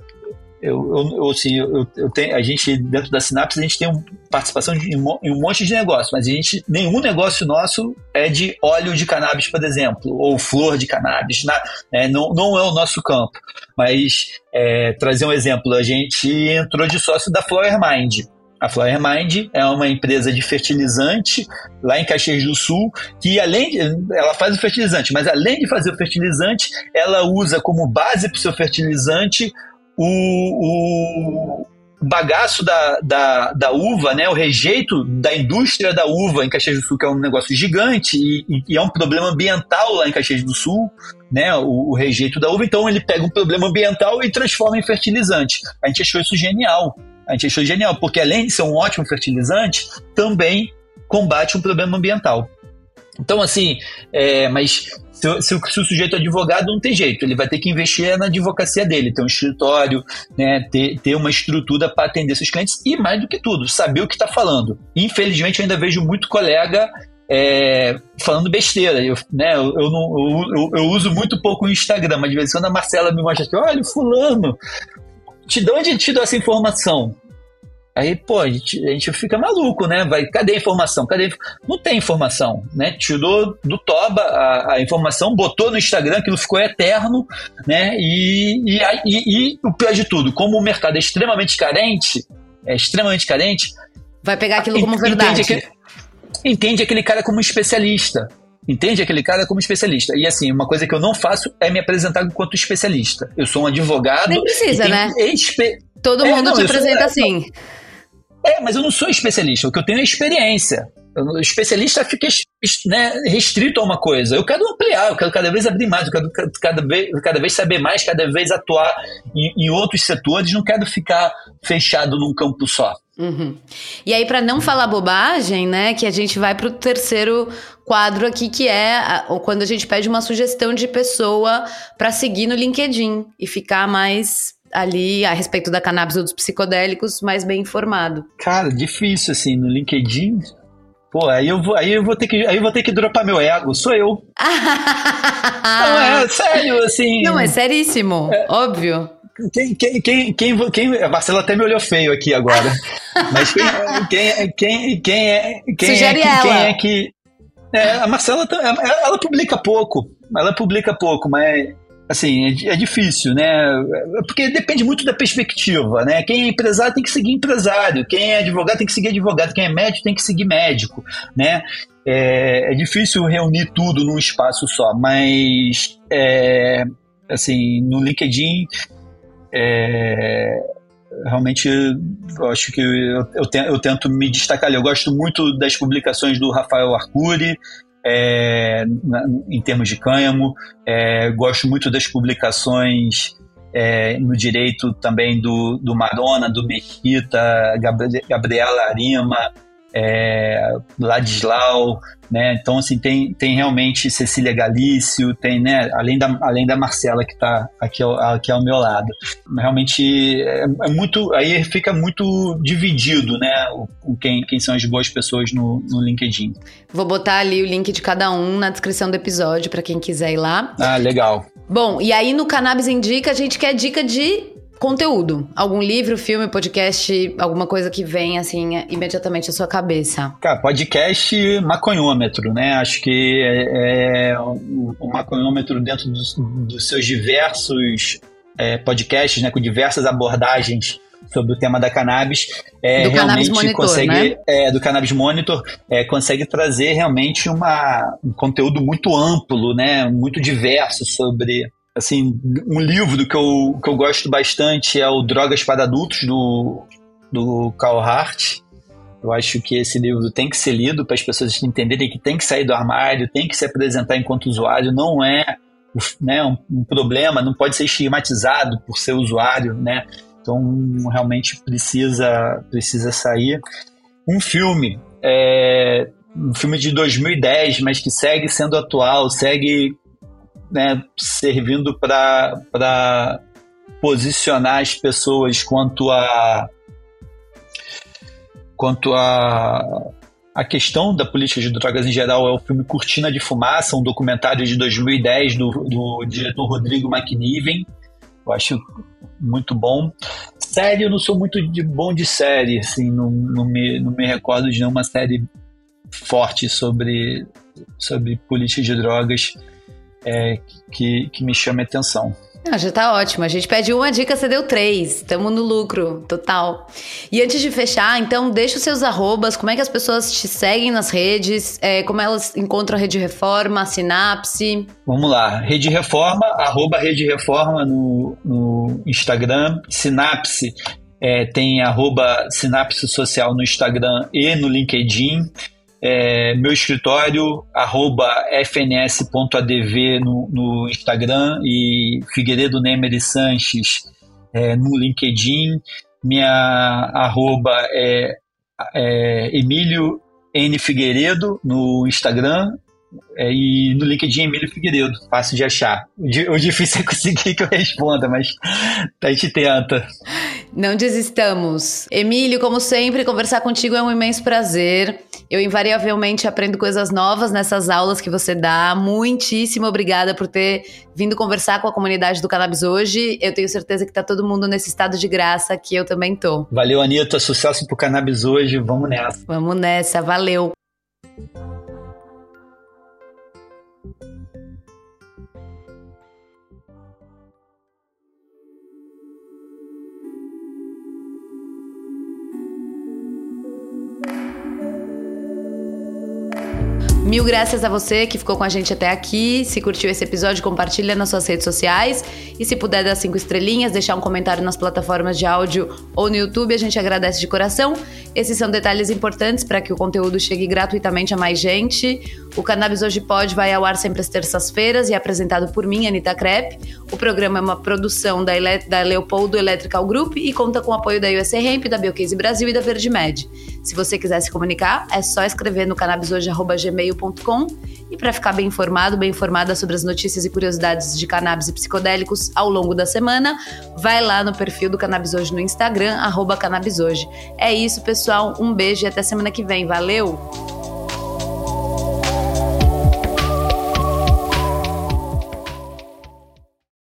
eu, eu, eu, assim, eu, eu tenho, a gente, dentro da Sinapse, a gente tem participação de, em um monte de negócios, mas a gente, nenhum negócio nosso é de óleo de cannabis, por exemplo, ou flor de cannabis, na, né, não, não é o nosso campo. Mas, é, trazer um exemplo, a gente entrou de sócio da Flower Mind. A Flower Mind é uma empresa de fertilizante lá em Caxias do Sul, que além de, ela faz o fertilizante, mas além de fazer o fertilizante, ela usa como base para o seu fertilizante o, o bagaço da, da, da, uva, né, o rejeito da indústria da uva em Caxias do Sul, que é um negócio gigante e, e é um problema ambiental lá em Caxias do Sul, né, o, o, rejeito da uva. Então ele pega um problema ambiental e transforma em fertilizante. A gente achou isso genial. A gente achou genial, porque além de ser um ótimo fertilizante, também combate um problema ambiental. Então, assim, é, mas se, se, se, o sujeito é advogado, não tem jeito, ele vai ter que investir na advocacia dele, ter um escritório, né, ter, ter uma estrutura para atender seus clientes e, mais do que tudo, saber o que está falando. Infelizmente, eu ainda vejo muito colega é, falando besteira. Eu, né, eu, eu, não, eu, eu, uso muito pouco o Instagram, mas de vez em quando a Marcela me mostra aqui, olha, fulano, te, de onde te deu essa informação? Aí, pô, a gente, a gente, fica maluco, né? Vai, cadê a informação? Cadê? Não tem informação, né? Tirou do Toba a, a informação, botou no Instagram, aquilo ficou eterno, né? E, e, e, e, o pior de tudo, como o mercado é extremamente carente, é extremamente carente. Vai pegar aquilo como verdade. Entende aquele, entende aquele cara como especialista. Entende aquele cara como especialista. E assim, uma coisa que eu não faço é me apresentar enquanto especialista. Eu sou um advogado. Nem precisa, né? Todo é, mundo não, te apresenta sou, assim. É, mas eu não sou especialista. O que eu tenho é experiência. O especialista fica né, restrito a uma coisa. Eu quero ampliar, eu quero cada vez abrir mais, eu quero cada vez, cada vez saber mais, cada vez atuar em, em outros setores, não quero ficar fechado num campo só. Uhum. E aí, para não falar bobagem, né, que a gente vai para o terceiro quadro aqui, que é a, quando a gente pede uma sugestão de pessoa para seguir no LinkedIn e ficar mais ali a respeito da cannabis ou dos psicodélicos mais bem informado. Cara, difícil assim no LinkedIn. Pô, aí eu vou, aí eu vou ter que, aí eu vou ter que dropar meu ego, sou eu. não é sério assim. Não é seríssimo, é, óbvio. Quem, quem, quem, quem, quem, a Marcela até me olhou feio aqui agora. Mas quem, quem, quem, quem é, quem Sugere é, quem é que é, a Marcela, ela publica pouco, ela publica pouco, mas assim, é, é, difícil, né? Porque depende muito da perspectiva, né? Quem é empresário tem que seguir empresário, quem é advogado tem que seguir advogado, quem é médico tem que seguir médico, né? É, é difícil reunir tudo num espaço só, mas é, assim, no LinkedIn é, realmente eu acho que eu, eu, eu, tento me destacar. Eu gosto muito das publicações do Rafael Arcuri, é, na, em termos de cânhamo. É, gosto muito das publicações é, no direito também do, do Marona, do Mesquita, Gabriela Arima, é, Ladislau, né? Então, assim, tem, tem realmente Cecília Galício, tem, né? Além da, além da Marcela que está aqui, ao, aqui ao meu lado. Realmente é, é, muito. Aí fica muito dividido, né? O, o, quem, quem são as boas pessoas no, no LinkedIn. Vou botar ali o link de cada um na descrição do episódio para quem quiser ir lá. Ah, legal. Bom, e aí no Cannabis Indica a gente quer dica de conteúdo. Algum livro, filme, podcast, alguma coisa que vem assim imediatamente à sua cabeça. Cara, podcast maconhômetro, né? Acho que é, é o, o, maconhômetro dentro dos, dos seus diversos é, podcasts, né? Com diversas abordagens sobre o tema da cannabis, é, do realmente cannabis monitor, consegue, né? é, do cannabis monitor, é, consegue trazer realmente uma, um conteúdo muito amplo, né, muito diverso sobre assim, um livro que eu, que eu gosto bastante é o Drogas para Adultos, do, do Carl Hart. Eu acho que esse livro tem que ser lido para as pessoas entenderem que tem que sair do armário, tem que se apresentar enquanto usuário, não é né, um, um problema, não pode ser estigmatizado por ser usuário, né? Então, realmente precisa, precisa sair. Um filme, é, um filme de 2010, mas que segue sendo atual, segue né, servindo para posicionar as pessoas quanto a quanto a a questão da política de drogas em geral é o filme Cortina de Fumaça, um documentário de 2010 do, do diretor Rodrigo McNiven. Eu acho muito bom. Série, eu não sou muito de bom de série, assim, não, não, me, não me recordo de nenhuma série forte sobre, sobre política de drogas é, que, que me chame a atenção. Já tá ótimo. A gente pede uma dica, você deu três. Estamos no lucro, total. E antes de fechar, então, deixa os seus arrobas, como é que as pessoas te seguem nas redes, é, como elas encontram a Rede Reforma, a Sinapse. Vamos lá, Rede Reforma, arroba Rede Reforma no, no Instagram, Sinapse é, tem arroba Sinapse Social no Instagram e no LinkedIn é, meu escritório, arroba fns.adv no, no, Instagram e Figueiredo Nemery Sanches é, no LinkedIn. Minha arroba é, é Emílio N. Figueiredo no Instagram é, e no LinkedIn Emílio Figueiredo, fácil de achar. O difícil é conseguir que eu responda, mas a gente tenta. Não desistamos. Emílio, como sempre, conversar contigo é um imenso prazer. Eu invariavelmente aprendo coisas novas nessas aulas que você dá. Muitíssimo obrigada por ter vindo conversar com a comunidade do cannabis hoje. Eu tenho certeza que tá todo mundo nesse estado de graça que eu também tô. Valeu, Anitta. Sucesso pro cannabis hoje. Vamos nessa. Vamos nessa. Valeu. Mil graças a você que ficou com a gente até aqui. Se curtiu esse episódio, compartilha nas suas redes sociais. E se puder dar cinco estrelinhas, deixar um comentário nas plataformas de áudio ou no YouTube, a gente agradece de coração. Esses são detalhes importantes para que o conteúdo chegue gratuitamente a mais gente. O Cannabis Hoje Pode vai ao ar sempre às terças-feiras e é apresentado por mim, Anitta Crepe. O programa é uma produção da, Ele da Leopoldo Electrical Group e conta com o apoio da USA da Biocase Brasil e da Verde Med. Se você quiser se comunicar, é só escrever no cannabishoje.gmail.com e para ficar bem informado, bem informada sobre as notícias e curiosidades de cannabis e psicodélicos ao longo da semana, vai lá no perfil do Cannabis Hoje no Instagram, arroba Cannabis Hoje. É isso, pessoal. Um beijo e até semana que vem. Valeu!